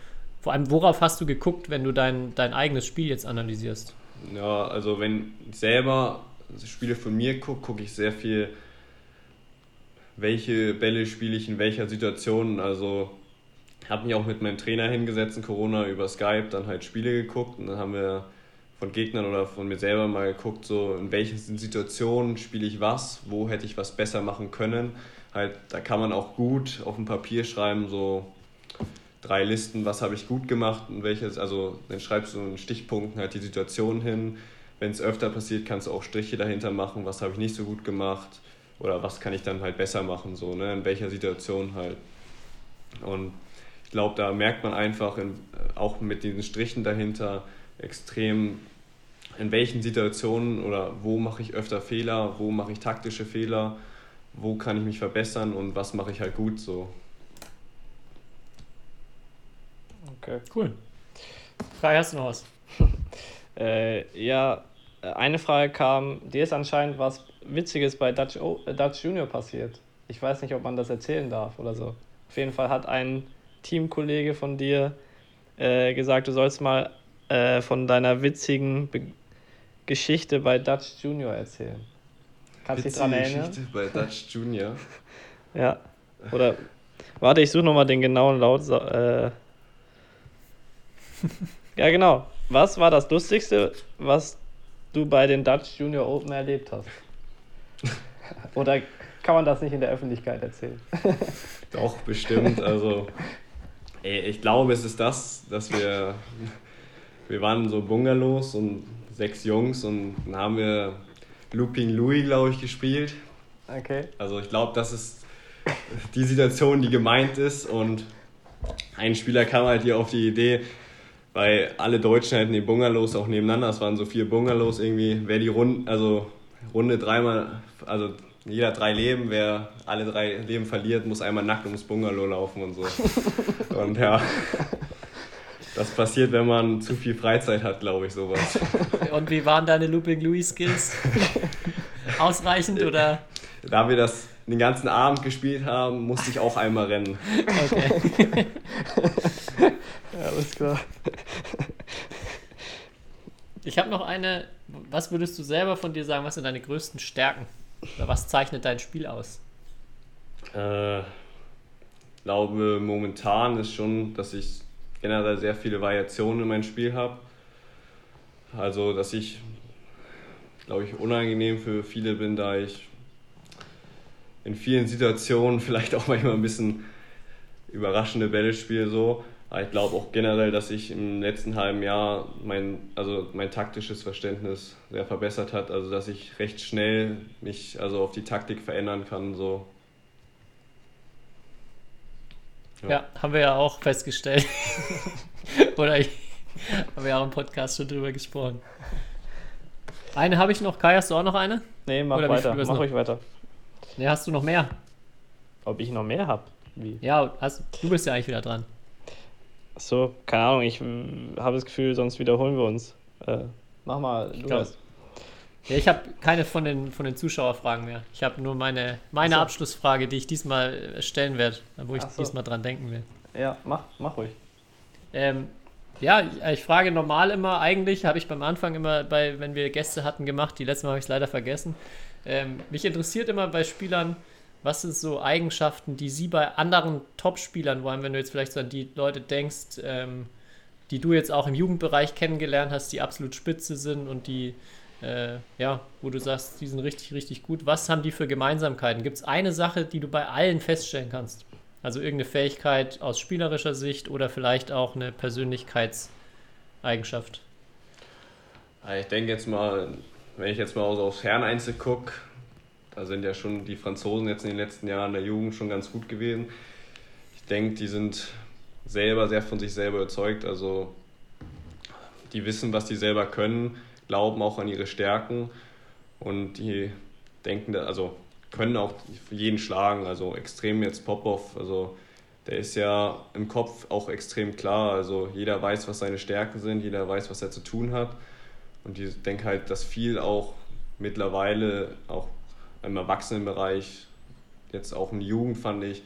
vor allem, worauf hast du geguckt, wenn du dein, dein eigenes Spiel jetzt analysierst? Ja, also wenn ich selber Spiele von mir gucke, gucke ich sehr viel, welche Bälle spiele ich in welcher Situation. Also habe mich auch mit meinem Trainer hingesetzt in Corona über Skype, dann halt Spiele geguckt und dann haben wir von Gegnern oder von mir selber mal geguckt, so in welchen Situationen spiele ich was, wo hätte ich was besser machen können. Halt, da kann man auch gut auf dem Papier schreiben, so drei Listen, was habe ich gut gemacht und welches, also dann schreibst du in Stichpunkten halt die Situation hin. Wenn es öfter passiert, kannst du auch Striche dahinter machen, was habe ich nicht so gut gemacht oder was kann ich dann halt besser machen, so, ne, in welcher Situation halt. Und ich glaube, da merkt man einfach in, auch mit diesen Strichen dahinter extrem, in welchen Situationen oder wo mache ich öfter Fehler, wo mache ich taktische Fehler, wo kann ich mich verbessern und was mache ich halt gut so. Okay. Cool. Kai, hast du noch was? äh, ja, eine Frage kam, dir ist anscheinend was Witziges bei Dutch, o äh, Dutch Junior passiert. Ich weiß nicht, ob man das erzählen darf oder so. Auf jeden Fall hat ein Teamkollege von dir äh, gesagt, du sollst mal äh, von deiner witzigen Be Geschichte bei Dutch Junior erzählen. Kannst du dich daran erinnern? Geschichte bei Dutch Junior. ja. Oder warte, ich suche nochmal den genauen Laut. Äh, ja, genau. Was war das Lustigste, was du bei den Dutch Junior Open erlebt hast? Oder kann man das nicht in der Öffentlichkeit erzählen? Doch, bestimmt. Also, ey, ich glaube, es ist das, dass wir, wir waren so Bungalows und sechs Jungs und dann haben wir Looping Louis, glaube ich, gespielt. Okay. Also, ich glaube, das ist die Situation, die gemeint ist und ein Spieler kam halt hier auf die Idee, weil alle Deutschen hatten die Bungalows auch nebeneinander, es waren so vier Bungalows irgendwie, wer die Runde, also Runde dreimal, also jeder drei Leben, wer alle drei Leben verliert, muss einmal nackt ums Bungalow laufen und so. und ja, das passiert, wenn man zu viel Freizeit hat, glaube ich, sowas. Und wie waren deine Looping Louis Skills? Ausreichend oder? Da wir das den ganzen Abend gespielt haben, musste ich auch einmal rennen. Okay. ja, alles klar. Ich habe noch eine. Was würdest du selber von dir sagen? Was sind deine größten Stärken? Oder was zeichnet dein Spiel aus? Äh, glaube, momentan ist schon, dass ich generell sehr viele Variationen in meinem Spiel habe. Also, dass ich, glaube ich, unangenehm für viele bin, da ich in vielen Situationen vielleicht auch manchmal ein bisschen überraschende Bälle spiele. So. Aber ich glaube auch generell, dass sich im letzten halben Jahr mein, also mein taktisches Verständnis sehr verbessert hat. Also dass ich recht schnell mich also auf die Taktik verändern kann. So. Ja, ja haben wir ja auch festgestellt. Oder ich habe ja auch im Podcast schon drüber gesprochen. Eine habe ich noch. Kai, hast du auch noch eine? Nee, mach Oder weiter. Mach ruhig weiter. Nee, hast du noch mehr? Ob ich noch mehr habe? Wie? Ja, hast, du bist ja eigentlich wieder dran. So, keine Ahnung, ich habe das Gefühl, sonst wiederholen wir uns. Äh, mach mal, glaub, Ja, ich habe keine von den, von den Zuschauerfragen mehr. Ich habe nur meine, meine so. Abschlussfrage, die ich diesmal stellen werde, wo ich so. diesmal dran denken will. Ja, mach, mach ruhig. Ähm, ja, ich frage normal immer, eigentlich habe ich beim Anfang immer, bei, wenn wir Gäste hatten, gemacht, die letzte Mal habe ich es leider vergessen. Ähm, mich interessiert immer bei Spielern, was sind so Eigenschaften, die sie bei anderen Top-Spielern, vor allem wenn du jetzt vielleicht so an die Leute denkst, ähm, die du jetzt auch im Jugendbereich kennengelernt hast, die absolut spitze sind und die, äh, ja, wo du sagst, die sind richtig, richtig gut. Was haben die für Gemeinsamkeiten? Gibt es eine Sache, die du bei allen feststellen kannst? Also irgendeine Fähigkeit aus spielerischer Sicht oder vielleicht auch eine Persönlichkeitseigenschaft? Ich denke jetzt mal, wenn ich jetzt mal so aufs Herreneinzel gucke, da sind ja schon die Franzosen jetzt in den letzten Jahren der Jugend schon ganz gut gewesen. Ich denke, die sind selber sehr von sich selber überzeugt. Also die wissen, was die selber können, glauben auch an ihre Stärken und die denken, also können auch jeden schlagen. Also extrem jetzt Popov, also der ist ja im Kopf auch extrem klar. Also jeder weiß, was seine Stärken sind, jeder weiß, was er zu tun hat. Und ich denke halt, dass viel auch mittlerweile, auch im Erwachsenenbereich, jetzt auch in Jugend fand ich,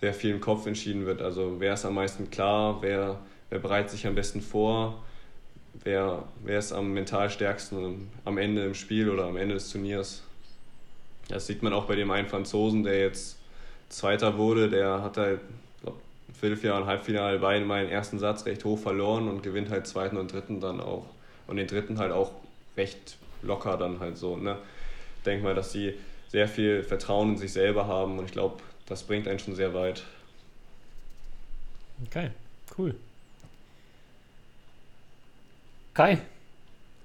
sehr viel im Kopf entschieden wird. Also wer ist am meisten klar, wer, wer bereitet sich am besten vor, wer, wer ist am mental stärksten am Ende im Spiel oder am Ende des Turniers. Das sieht man auch bei dem einen Franzosen, der jetzt Zweiter wurde, der hat halt Viertelfinale und Halbfinale beide meinen ersten Satz recht hoch verloren und gewinnt halt zweiten und dritten dann auch. Und den dritten halt auch recht locker dann halt so. Ne? Ich denke mal, dass sie sehr viel Vertrauen in sich selber haben und ich glaube, das bringt einen schon sehr weit. Okay, cool. Kai,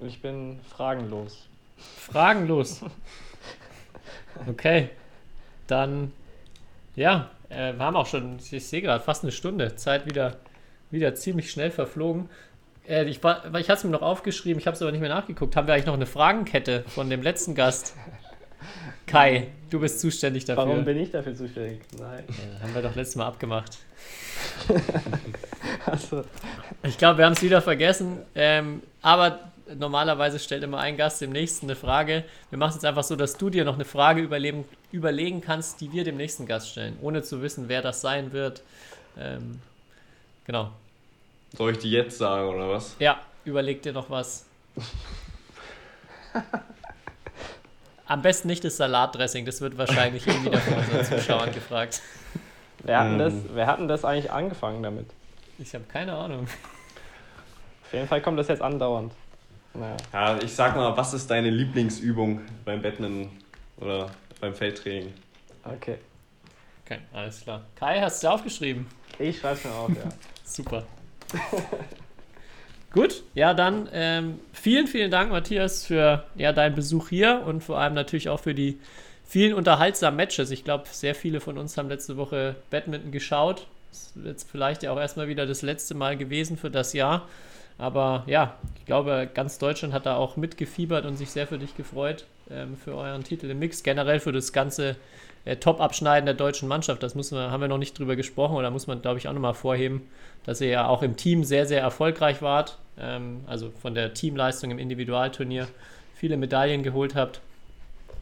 Ich bin fragenlos. fragenlos. Okay, dann, ja, äh, wir haben auch schon, ich sehe gerade, fast eine Stunde. Zeit wieder, wieder ziemlich schnell verflogen. Äh, ich war, ich hatte es mir noch aufgeschrieben, ich habe es aber nicht mehr nachgeguckt. Haben wir eigentlich noch eine Fragenkette von dem letzten Gast? Kai, du bist zuständig dafür. Warum bin ich dafür zuständig? Nein. Ja, haben wir doch letztes Mal abgemacht. Also, Ich glaube, wir haben es wieder vergessen. Ähm, aber normalerweise stellt immer ein Gast dem nächsten eine Frage. Wir machen es jetzt einfach so, dass du dir noch eine Frage überleben, überlegen kannst, die wir dem nächsten Gast stellen, ohne zu wissen, wer das sein wird. Ähm, genau. Soll ich die jetzt sagen oder was? Ja, überleg dir noch was. Am besten nicht das Salatdressing, das wird wahrscheinlich eh wieder von unseren Zuschauern gefragt. wer hat, denn das, Ähm. wer hat denn das eigentlich angefangen damit? Ich habe keine Ahnung. Auf jeden Fall kommt das jetzt andauernd. Naja. Ja, ich sag mal, was ist deine Lieblingsübung beim Badminton oder beim Feldtraining? Okay. Okay, alles klar. Kai, hast du aufgeschrieben? Ich schreib's mir auf, ja. Super. Gut, ja, dann ähm, vielen, vielen Dank, Matthias, für ja, deinen Besuch hier und vor allem natürlich auch für die vielen unterhaltsamen Matches. Ich glaube, sehr viele von uns haben letzte Woche Badminton geschaut. Das ist jetzt vielleicht ja auch erstmal wieder das letzte Mal gewesen für das Jahr. Aber ja, ich glaube, ganz Deutschland hat da auch mitgefiebert und sich sehr für dich gefreut, ähm, für euren Titel im Mix. Generell für das ganze äh, Top-Abschneiden der deutschen Mannschaft. Das müssen wir, haben wir noch nicht drüber gesprochen oder muss man, glaube ich, auch nochmal vorheben, dass ihr ja auch im Team sehr, sehr erfolgreich wart. Ähm, also von der Teamleistung im Individualturnier viele Medaillen geholt habt.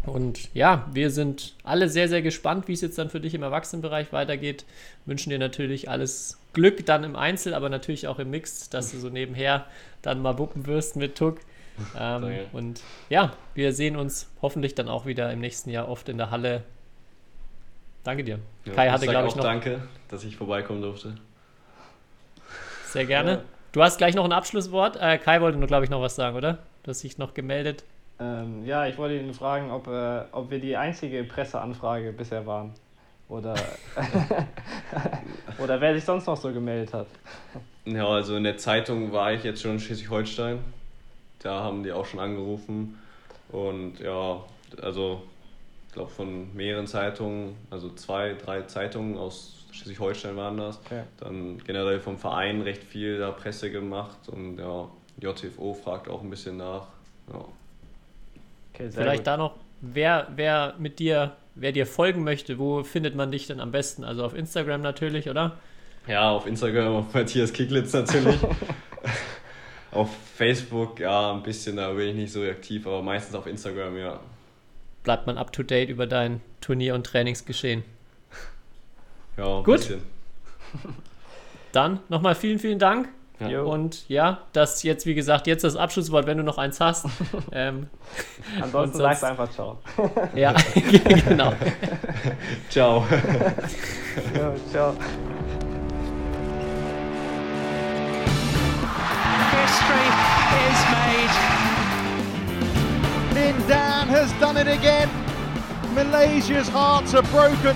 Und ja, wir sind alle sehr, sehr gespannt, wie es jetzt dann für dich im Erwachsenenbereich weitergeht. Wünschen dir natürlich alles Glück dann im Einzel, aber natürlich auch im Mix, dass du so nebenher dann mal wuppen wirst mit Tuck. Ähm, und ja, wir sehen uns hoffentlich dann auch wieder im nächsten Jahr oft in der Halle. Danke dir. Ja, Kai hatte, glaube ich, auch noch Danke, dass ich vorbeikommen durfte. Sehr gerne. Ja. Du hast gleich noch ein Abschlusswort. Äh, Kai wollte nur, glaube ich, noch was sagen, oder? Du hast dich noch gemeldet. Ähm, ja, ich wollte ihn fragen, ob, äh, ob wir die einzige Presseanfrage bisher waren. Oder, oder wer sich sonst noch so gemeldet hat. Ja, also in der Zeitung war ich jetzt schon in Schleswig-Holstein. Da haben die auch schon angerufen. Und ja, also ich glaube von mehreren Zeitungen, also zwei, drei Zeitungen aus Schleswig-Holstein waren das. Okay. Dann generell vom Verein recht viel da Presse gemacht und ja, JTFO fragt auch ein bisschen nach. Ja. Okay, sehr Vielleicht gut. da noch, wer, wer mit dir, wer dir folgen möchte, wo findet man dich denn am besten? Also auf Instagram natürlich, oder? Ja, auf Instagram, auf Matthias Kicklitz natürlich. auf Facebook, ja, ein bisschen, da bin ich nicht so aktiv, aber meistens auf Instagram, ja. Bleibt man up to date über dein Turnier- und Trainingsgeschehen. Ja, ein Gut. bisschen. Dann nochmal vielen, vielen Dank. Ja. Und ja, das jetzt, wie gesagt, jetzt das Abschlusswort, wenn du noch eins hast. ähm, Ansonsten sagst du einfach Ciao. ja, genau. Ciao. Ja, ciao. History is made. Lin Dan has done it again. Malaysia's hearts are broken.